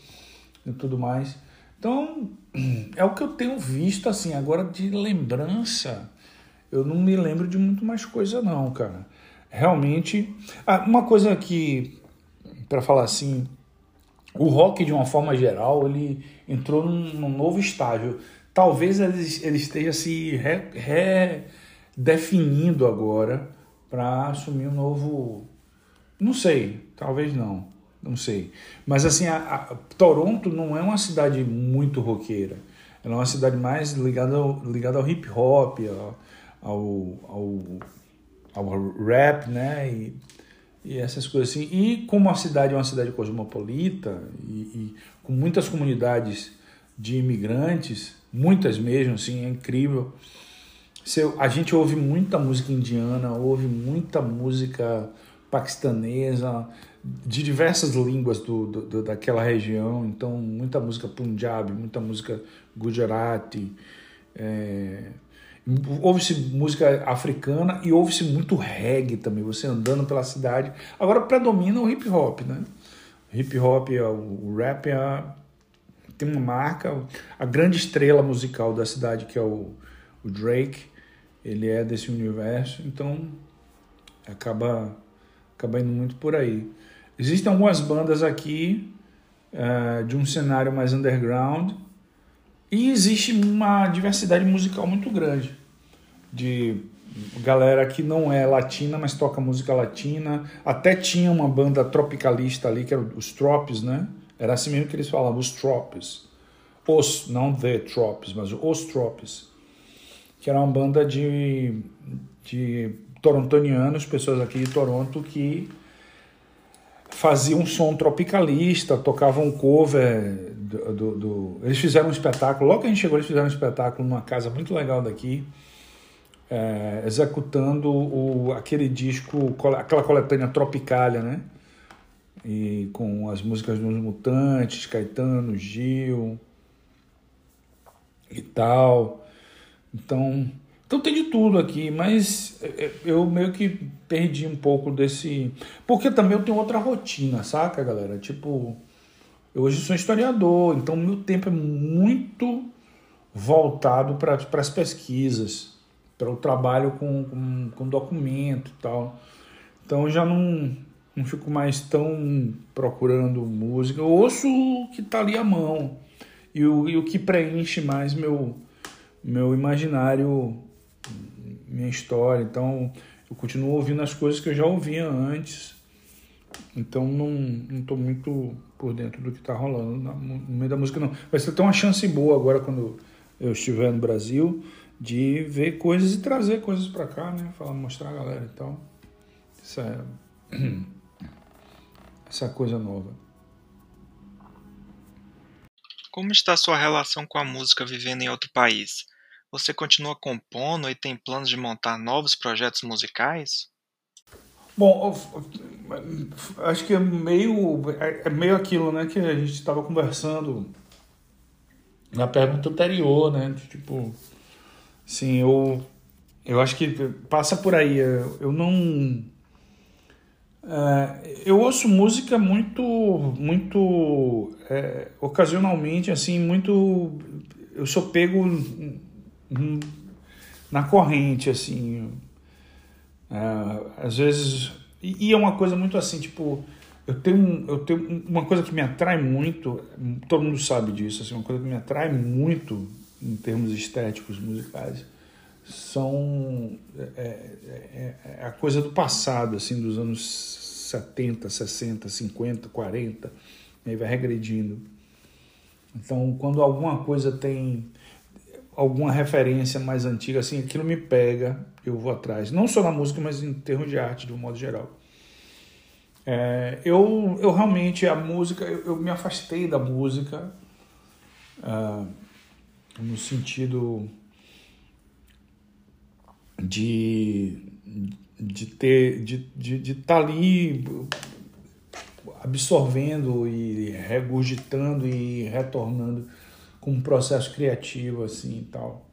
e tudo mais. Então, *clears throat* é o que eu tenho visto, assim, agora de lembrança, eu não me lembro de muito mais coisa não, cara. Realmente, ah, uma coisa que, para falar assim, o rock de uma forma geral, ele entrou num, num novo estágio. Talvez ele, ele esteja se redefinindo agora para assumir um novo... Não sei, talvez não não sei. Mas assim, a, a, Toronto não é uma cidade muito roqueira. Ela é uma cidade mais ligada ao, ligada ao hip hop, ao, ao, ao rap, né? E, e, essas coisas assim. E como a cidade é uma cidade cosmopolita e, e com muitas comunidades de imigrantes, muitas mesmo, assim, é incrível. A gente ouve muita música indiana, ouve muita música paquistanesa, de diversas línguas do, do, daquela região, então muita música Punjab, muita música Gujarati. É... Ouve-se música africana e ouve-se muito reggae também, você andando pela cidade. Agora predomina o hip hop, né? Hip hop, o rap é, tem uma marca, a grande estrela musical da cidade que é o, o Drake, ele é desse universo, então acaba, acaba indo muito por aí. Existem algumas bandas aqui uh, de um cenário mais underground e existe uma diversidade musical muito grande de galera que não é latina, mas toca música latina. Até tinha uma banda tropicalista ali, que era os Tropes, né? Era assim mesmo que eles falavam, os Tropes. Os, não The Tropes, mas os Tropes. Que era uma banda de, de torontonianos, pessoas aqui de Toronto, que faziam um som tropicalista, tocavam cover do, do, do, Eles fizeram um espetáculo, logo que a gente chegou, eles fizeram um espetáculo numa casa muito legal daqui, é, executando o, aquele disco, aquela coletânea Tropicália, né? E com as músicas dos Mutantes, Caetano, Gil e tal. Então, então tem de tudo aqui, mas é, é, eu meio que perdi um pouco desse. Porque também eu tenho outra rotina, saca, galera? Tipo, eu hoje sou historiador, então meu tempo é muito voltado para as pesquisas, para o trabalho com, com, com documento e tal. Então eu já não, não fico mais tão procurando música. Eu ouço o que está ali à mão e o, e o que preenche mais meu, meu imaginário, minha história. Então eu continuo ouvindo as coisas que eu já ouvia antes. Então não, não muito por dentro do que está rolando no meio da música, não. Vai ser até uma chance boa agora quando eu estiver no Brasil de ver coisas e trazer coisas para cá, né? Falar, mostrar a galera e tal. Essa, *clears throat* essa coisa nova. Como está sua relação com a música vivendo em outro país? Você continua compondo e tem planos de montar novos projetos musicais? Bom, acho que é meio, é, meio aquilo né, que a gente estava conversando na pergunta anterior, né? Tipo, sim, eu, eu acho que passa por aí. Eu não. É, eu ouço música muito, muito é, ocasionalmente, assim, muito. Eu sou pego na corrente, assim. É, às vezes. E, é uma coisa muito assim, tipo. Eu tenho, eu tenho uma coisa que me atrai muito, todo mundo sabe disso, assim, uma coisa que me atrai muito em termos estéticos musicais são é, é, é a coisa do passado, assim, dos anos 70, 60, 50, 40, e aí vai regredindo. Então, quando alguma coisa tem alguma referência mais antiga, assim, aquilo me pega, eu vou atrás. Não só na música, mas em termos de arte, de um modo geral. É, eu, eu realmente, a música, eu, eu me afastei da música uh, no sentido de, de ter de estar de, de tá ali absorvendo e regurgitando e retornando com um processo criativo assim e tal.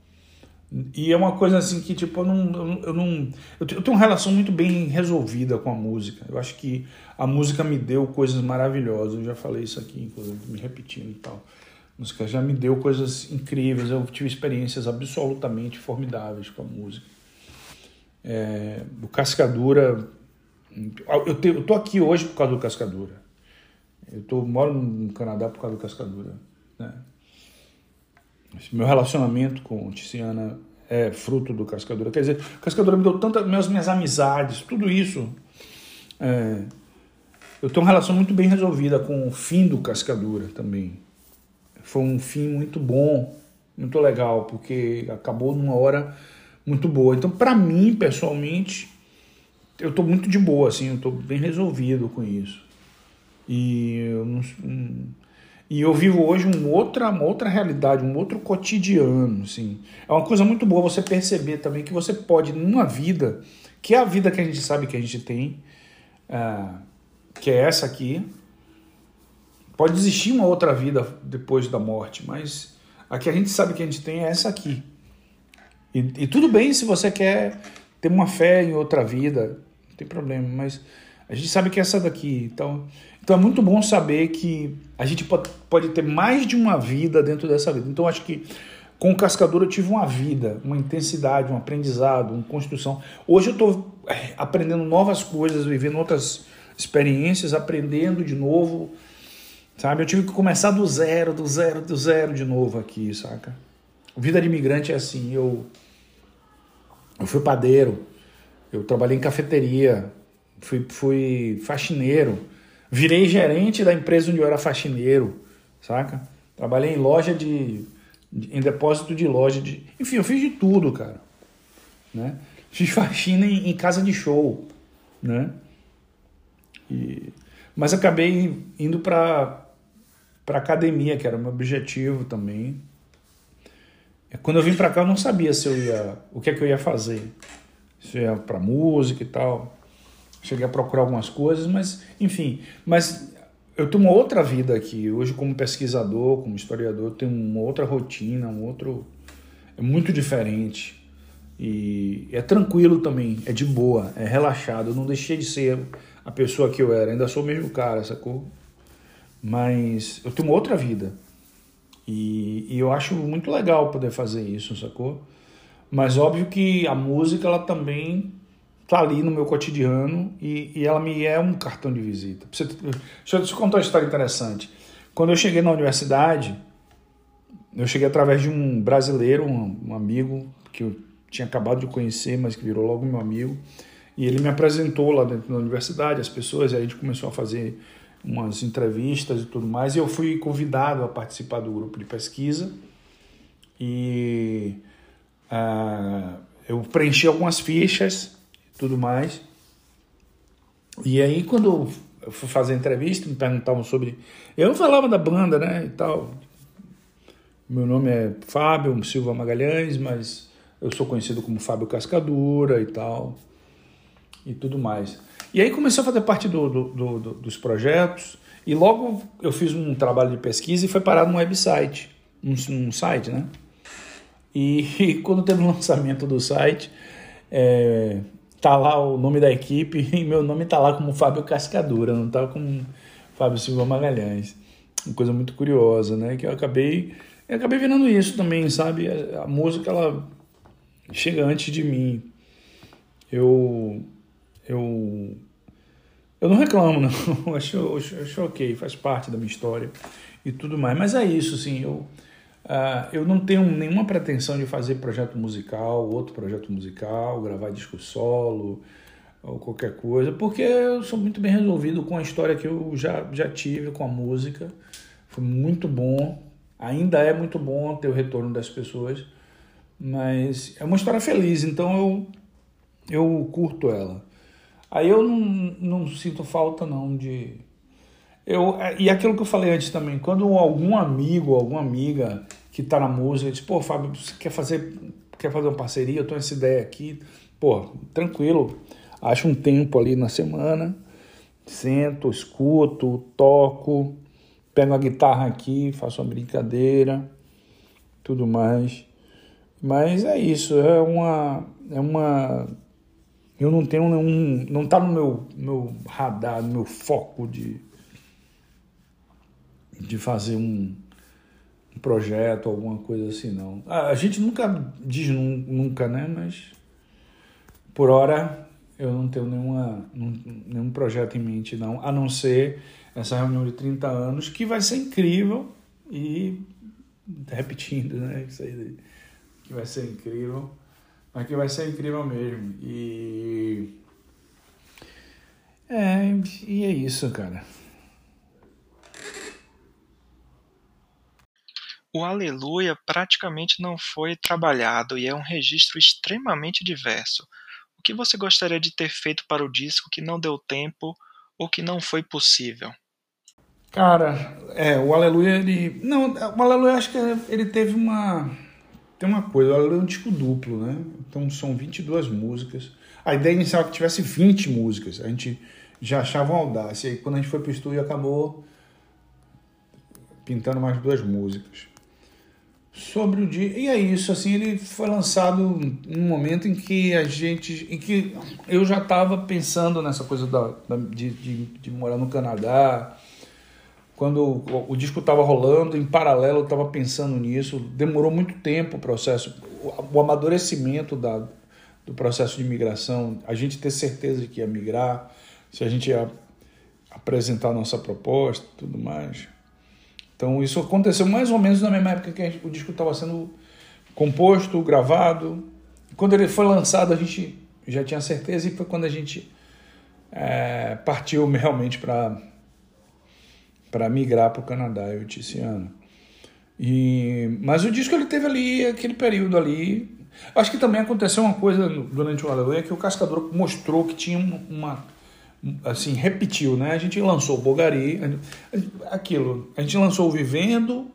E é uma coisa assim que tipo eu não eu não eu tenho uma relação muito bem resolvida com a música. Eu acho que a música me deu coisas maravilhosas. Eu já falei isso aqui, inclusive me repetindo e tal. A música já me deu coisas incríveis. Eu tive experiências absolutamente formidáveis com a música. É, o Cascadura eu, te, eu tô aqui hoje por causa do Cascadura. Eu tô moro no Canadá por causa do Cascadura, né? Meu relacionamento com Tiziana é fruto do Cascadura. Quer dizer, Cascadura me deu tantas minhas, minhas amizades, tudo isso. É, eu tenho uma relação muito bem resolvida com o fim do Cascadura também. Foi um fim muito bom, muito legal, porque acabou numa hora muito boa. Então, para mim, pessoalmente, eu estou muito de boa, assim, eu estou bem resolvido com isso. E eu não, e eu vivo hoje uma outra, uma outra realidade, um outro cotidiano, assim. É uma coisa muito boa você perceber também que você pode, numa vida, que é a vida que a gente sabe que a gente tem, uh, que é essa aqui, pode existir uma outra vida depois da morte, mas a que a gente sabe que a gente tem é essa aqui. E, e tudo bem se você quer ter uma fé em outra vida, não tem problema, mas a gente sabe que é essa daqui. Então, então é muito bom saber que a gente pode, ter mais de uma vida dentro dessa vida. Então acho que com o Cascador eu tive uma vida, uma intensidade, um aprendizado, uma construção. Hoje eu estou é, aprendendo novas coisas, vivendo outras experiências, aprendendo de novo, sabe? Eu tive que começar do zero, do zero, do zero de novo aqui, saca? Vida de imigrante é assim, eu, eu fui padeiro, eu trabalhei em cafeteria, fui, fui faxineiro, virei gerente da empresa onde eu era faxineiro, saca? Trabalhei em loja de, em depósito de loja, de, enfim, eu fiz de tudo, cara, né? Fiz faxina em, em casa de show, né? E, mas acabei indo para para academia, que era o meu objetivo também. Quando eu vim para cá, eu não sabia se eu ia, o que é que eu ia fazer. Se eu ia para música e tal. Cheguei a procurar algumas coisas, mas enfim, mas eu tenho uma outra vida aqui. Hoje como pesquisador, como historiador, tenho uma outra rotina, um outro é muito diferente. E é tranquilo também, é de boa, é relaxado. Eu não deixei de ser a pessoa que eu era. Ainda sou o mesmo cara, sacou? Mas eu tenho uma outra vida. E, e, eu acho muito legal poder fazer isso, sacou? Mas óbvio que a música, ela também tá ali no meu cotidiano e, e ela me é um cartão de visita. Você, deixa eu te contar uma história interessante. Quando eu cheguei na universidade, eu cheguei através de um brasileiro, um, um amigo que eu tinha acabado de conhecer, mas que virou logo meu amigo. E ele me apresentou lá dentro da universidade, as pessoas, e a gente começou a fazer umas entrevistas e tudo mais. E eu fui convidado a participar do grupo de pesquisa. E uh, eu preenchi algumas fichas tudo mais. E aí, quando eu fui fazer a entrevista, me perguntavam sobre. Eu falava da banda, né? E tal. Meu nome é Fábio Silva Magalhães, mas eu sou conhecido como Fábio Cascadura e tal e tudo mais. E aí começou a fazer parte do, do, do, dos projetos e logo eu fiz um trabalho de pesquisa e foi parado no website, num, num site, né? E, *laughs* e, quando teve o lançamento do site, é, tá lá o nome da equipe *laughs* e meu nome tá lá como Fábio Cascadura, não tá como Fábio Silva Magalhães. Uma coisa muito curiosa, né? Que eu acabei, eu acabei virando isso também, sabe? A, a música ela chega antes de mim. Eu eu eu não reclamo, não. *laughs* acho, acho, acho ok, faz parte da minha história e tudo mais. Mas é isso, assim, eu, uh, eu não tenho nenhuma pretensão de fazer projeto musical, outro projeto musical, gravar disco solo ou qualquer coisa, porque eu sou muito bem resolvido com a história que eu já, já tive com a música. Foi muito bom, ainda é muito bom ter o retorno das pessoas, mas é uma história feliz, então eu, eu curto ela. Aí eu não, não sinto falta não de eu e aquilo que eu falei antes também, quando algum amigo, alguma amiga que está na música diz, pô, Fábio, você quer fazer quer fazer uma parceria? Eu tenho essa ideia aqui. Pô, tranquilo. Acho um tempo ali na semana, sento, escuto, toco, pego a guitarra aqui, faço uma brincadeira, tudo mais. Mas é isso, é uma é uma eu não tenho nenhum. Não está no meu, meu radar, no meu foco de, de fazer um, projeto, alguma coisa assim, não. A, gente nunca diz nunca, né? Mas por hora eu não tenho nenhuma, nenhum projeto em mente, não, a não ser essa reunião de 30 anos, que vai ser incrível e repetindo, né? Isso aí que vai ser incrível. Mas que vai ser incrível mesmo. E. É, e é isso, cara. O Aleluia praticamente não foi trabalhado e é um registro extremamente diverso. O que você gostaria de ter feito para o disco que não deu tempo ou que não foi possível? Cara, é, o Aleluia, ele. Não, o Aleluia acho que ele teve uma tem uma coisa, ela é um disco duplo, né? Então são 22 músicas. A ideia inicial é que tivesse 20 músicas. A gente já achava uma audácia. E quando a gente foi pro estúdio, acabou pintando mais duas músicas. Sobre o dia. E é isso, assim, ele foi lançado num momento em que a gente. em que eu já estava pensando nessa coisa da, da de, de, de, morar no Canadá. Quando o, o disco estava rolando, em paralelo eu estava pensando nisso. Demorou muito tempo o processo, o, o amadurecimento da, do processo de migração, a gente ter certeza de que ia migrar, se a gente ia apresentar nossa proposta tudo mais. Então isso aconteceu mais ou menos na mesma época que o disco estava sendo composto, gravado. Quando ele foi lançado, a gente já tinha certeza e foi quando a gente é, partiu *laughs* realmente para para migrar para o Canadá, eu disse ano. E mas o disco ele teve ali aquele período ali. Acho que também aconteceu uma coisa durante o Aleluia que o Cascador mostrou que tinha uma assim, repetiu, né? A gente lançou o Bogari, aquilo, a gente lançou o Vivendo,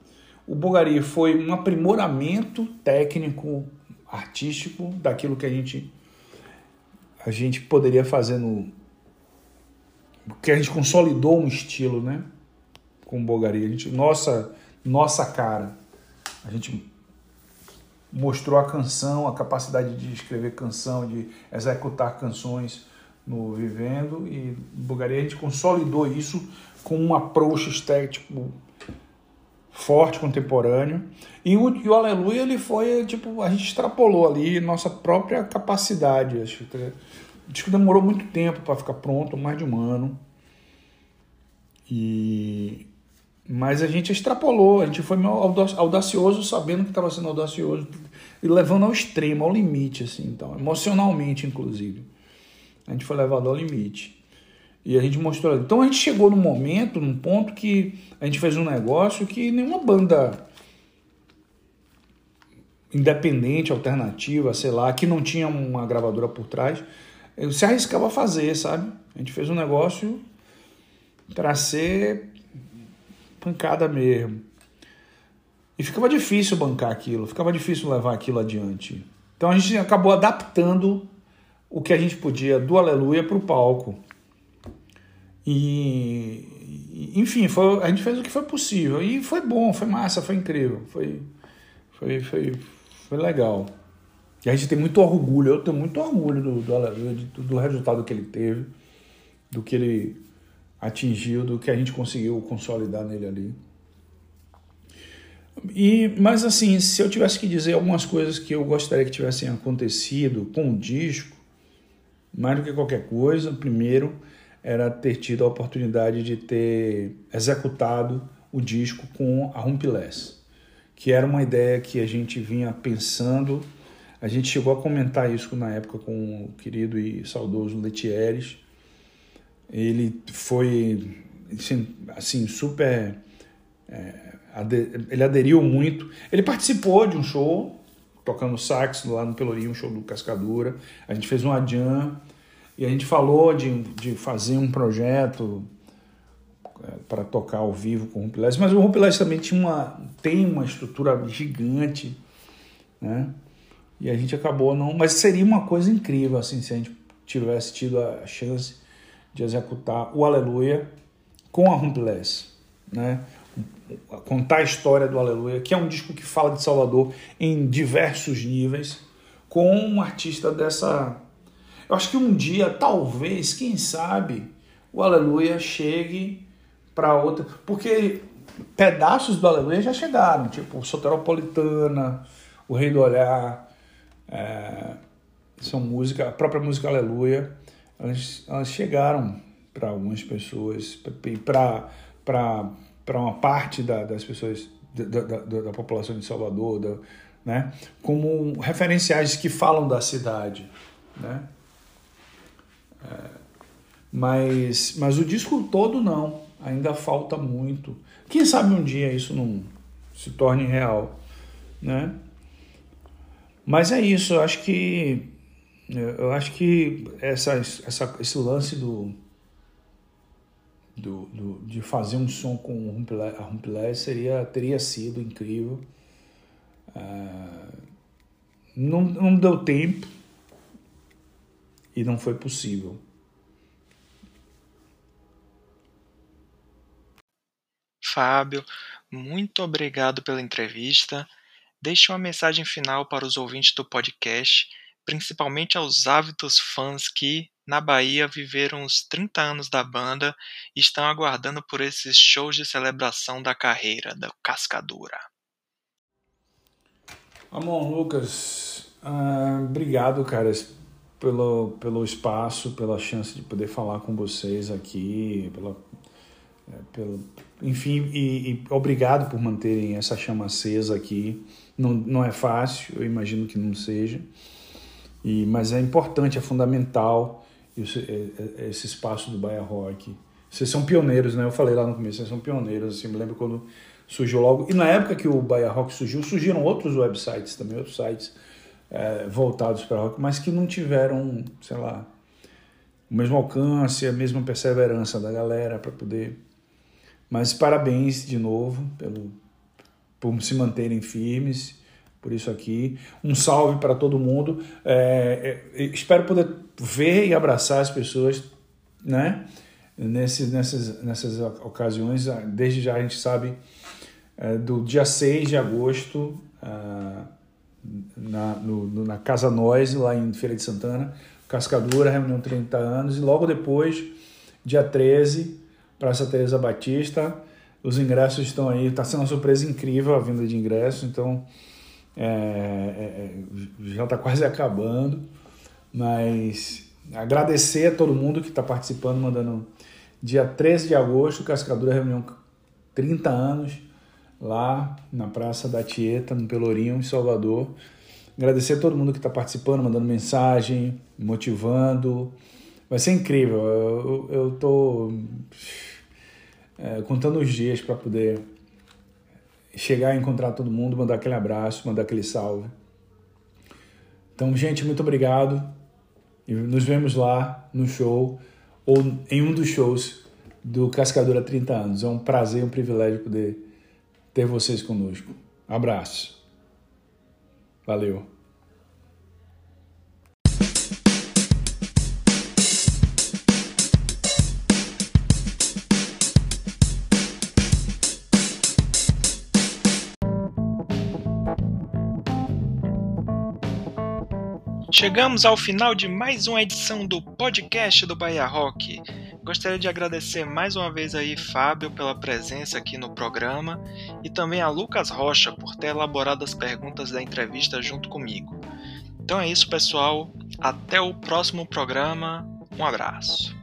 o Bogari foi um aprimoramento técnico, artístico daquilo que a gente a gente poderia fazer no que a gente consolidou um estilo, né? Com o Bogari, a gente nossa nossa cara. A gente mostrou a canção, a capacidade de escrever canção, de executar canções no Vivendo e Bulgaria a gente consolidou isso com um approach estético forte, contemporâneo. E o, e o Aleluia ele foi, tipo, a gente extrapolou ali nossa própria capacidade. Acho que o disco demorou muito tempo para ficar pronto, mais de um ano. E mas a gente extrapolou, a gente foi audacioso sabendo que estava sendo audacioso e levando ao extremo, ao limite, assim, então, emocionalmente, inclusive. A gente foi levado ao limite. E a gente mostrou. Então a gente chegou num momento, num ponto que a gente fez um negócio que nenhuma banda independente, alternativa, sei lá, que não tinha uma gravadora por trás, se arriscava a fazer, sabe? A gente fez um negócio para ser pancada mesmo. E ficava difícil bancar aquilo, ficava difícil levar aquilo adiante. Então a gente acabou adaptando o que a gente podia do Aleluia para o palco. E, enfim, foi, a gente fez o que foi possível. E foi bom, foi massa, foi incrível. Foi, foi, foi, foi legal. E a gente tem muito orgulho, eu tenho muito orgulho do, do Aleluia, do, do resultado que ele teve, do que ele atingiu, do que a gente conseguiu consolidar nele ali. E, mas assim, se eu tivesse que dizer algumas coisas que eu gostaria que tivessem acontecido com o disco, mais do que qualquer coisa, primeiro era ter tido a oportunidade de ter executado o disco com a Rumpiless, que era uma ideia que a gente vinha pensando. A gente chegou a comentar isso na época com o querido e saudoso Letieres. Ele foi assim, assim super. É, ele aderiu muito. Ele participou de um show tocando sax lá no Pelourinho, um show do Cascadura. A gente fez um adian e a gente falou de, de fazer um projeto é, para tocar ao vivo com o Rumpilés, mas o Rumpilés também tinha uma, tem uma estrutura gigante, né? E a gente acabou não, mas seria uma coisa incrível assim se a gente tivesse tido a chance de executar o Aleluia com a Rumpilés, né? Contar a história do Aleluia, que é um disco que fala de Salvador em diversos níveis, com um artista dessa eu acho que um dia, talvez, quem sabe, o Aleluia chegue para outra. Porque pedaços do Aleluia já chegaram, tipo Soteropolitana, O Rei do Olhar, é, são música, a própria música Aleluia, elas, elas chegaram para algumas pessoas, para uma parte da, das pessoas, da, da, da, população de Salvador, da, né, como referenciais que falam da cidade. Né? É, mas, mas o disco todo não, ainda falta muito. Quem sabe um dia isso não se torne real, né? Mas é isso, eu acho que eu acho que essa, essa, esse lance do, do, do, de fazer um som com a Rumpelé seria teria sido incrível. Uh, não, não deu tempo, e não foi possível. Fábio, muito obrigado pela entrevista. deixe uma mensagem final para os ouvintes do podcast, principalmente aos ávidos fãs que, na Bahia, viveram os 30 anos da banda e estão aguardando por esses shows de celebração da carreira da Cascadura. Amon, Lucas, uh, obrigado, cara, pelo, pelo espaço, pela chance de poder falar com vocês aqui, pela, é, pelo, enfim, e, e, obrigado por manterem essa chama acesa aqui. Não, não é fácil, eu imagino que não seja, e, mas é importante, é fundamental esse, é, é, esse espaço do Baia Rock. Vocês são pioneiros, né? Eu falei lá no começo, vocês são pioneiros. Assim, me lembro quando surgiu logo. E na época que o Baia Rock surgiu, surgiram outros websites também, outros sites é, voltados para rock, mas que não tiveram, sei lá, o mesmo alcance, a mesma perseverança da galera para poder. Mas parabéns de novo pelo, por se manterem firmes, por isso aqui. Um salve para todo mundo. É, é, espero poder ver e abraçar as pessoas, né? Nesse, nessas, nessas ocasiões, desde já a gente sabe é, do dia 6 de agosto. Ah, na, no, na Casa Noise, lá em Feira de Santana, Cascadura, reunião 30 anos, e logo depois, dia 13, Praça Teresa Batista, os ingressos estão aí, está sendo uma surpresa incrível a vinda de ingressos, então é, é, é já está quase *laughs* acabando, mas agradecer a todo mundo que está participando, mandando dia 13 de agosto, Cascadura, reunião 30 anos, lá na Praça da Tieta, no Pelourinho, em Salvador. Agradecer a todo mundo que está participando, mandando mensagem, motivando. Vai ser incrível. Eu estou é, contando os dias para poder chegar encontrar todo mundo, mandar aquele abraço, mandar aquele salve. Então, gente, muito obrigado. E nos vemos lá no show ou em um dos shows do Cascadura 30 anos. É um prazer, um privilégio poder ter vocês conosco. Abraço. Valeu. Chegamos ao final de mais uma edição do podcast do Bahia Rock. Gostaria de agradecer mais uma vez aí Fábio pela presença aqui no programa e também a Lucas Rocha por ter elaborado as perguntas da entrevista junto comigo. Então é isso, pessoal. Até o próximo programa. Um abraço.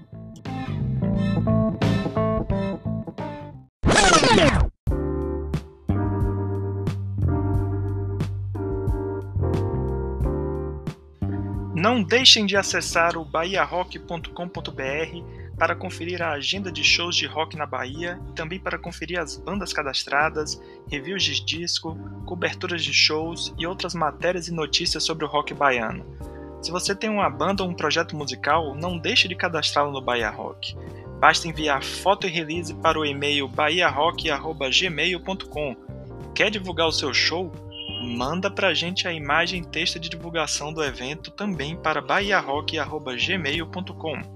Não deixem de acessar o bahiarock.com.br para conferir a agenda de shows de rock na Bahia e também para conferir as bandas cadastradas, reviews de disco, coberturas de shows e outras matérias e notícias sobre o rock baiano. Se você tem uma banda ou um projeto musical, não deixe de cadastrá-lo no Bahia Rock. Basta enviar foto e release para o e-mail bahiarock.gmail.com. Quer divulgar o seu show? Manda pra gente a imagem e texto de divulgação do evento também para bahiarock.gmail.com.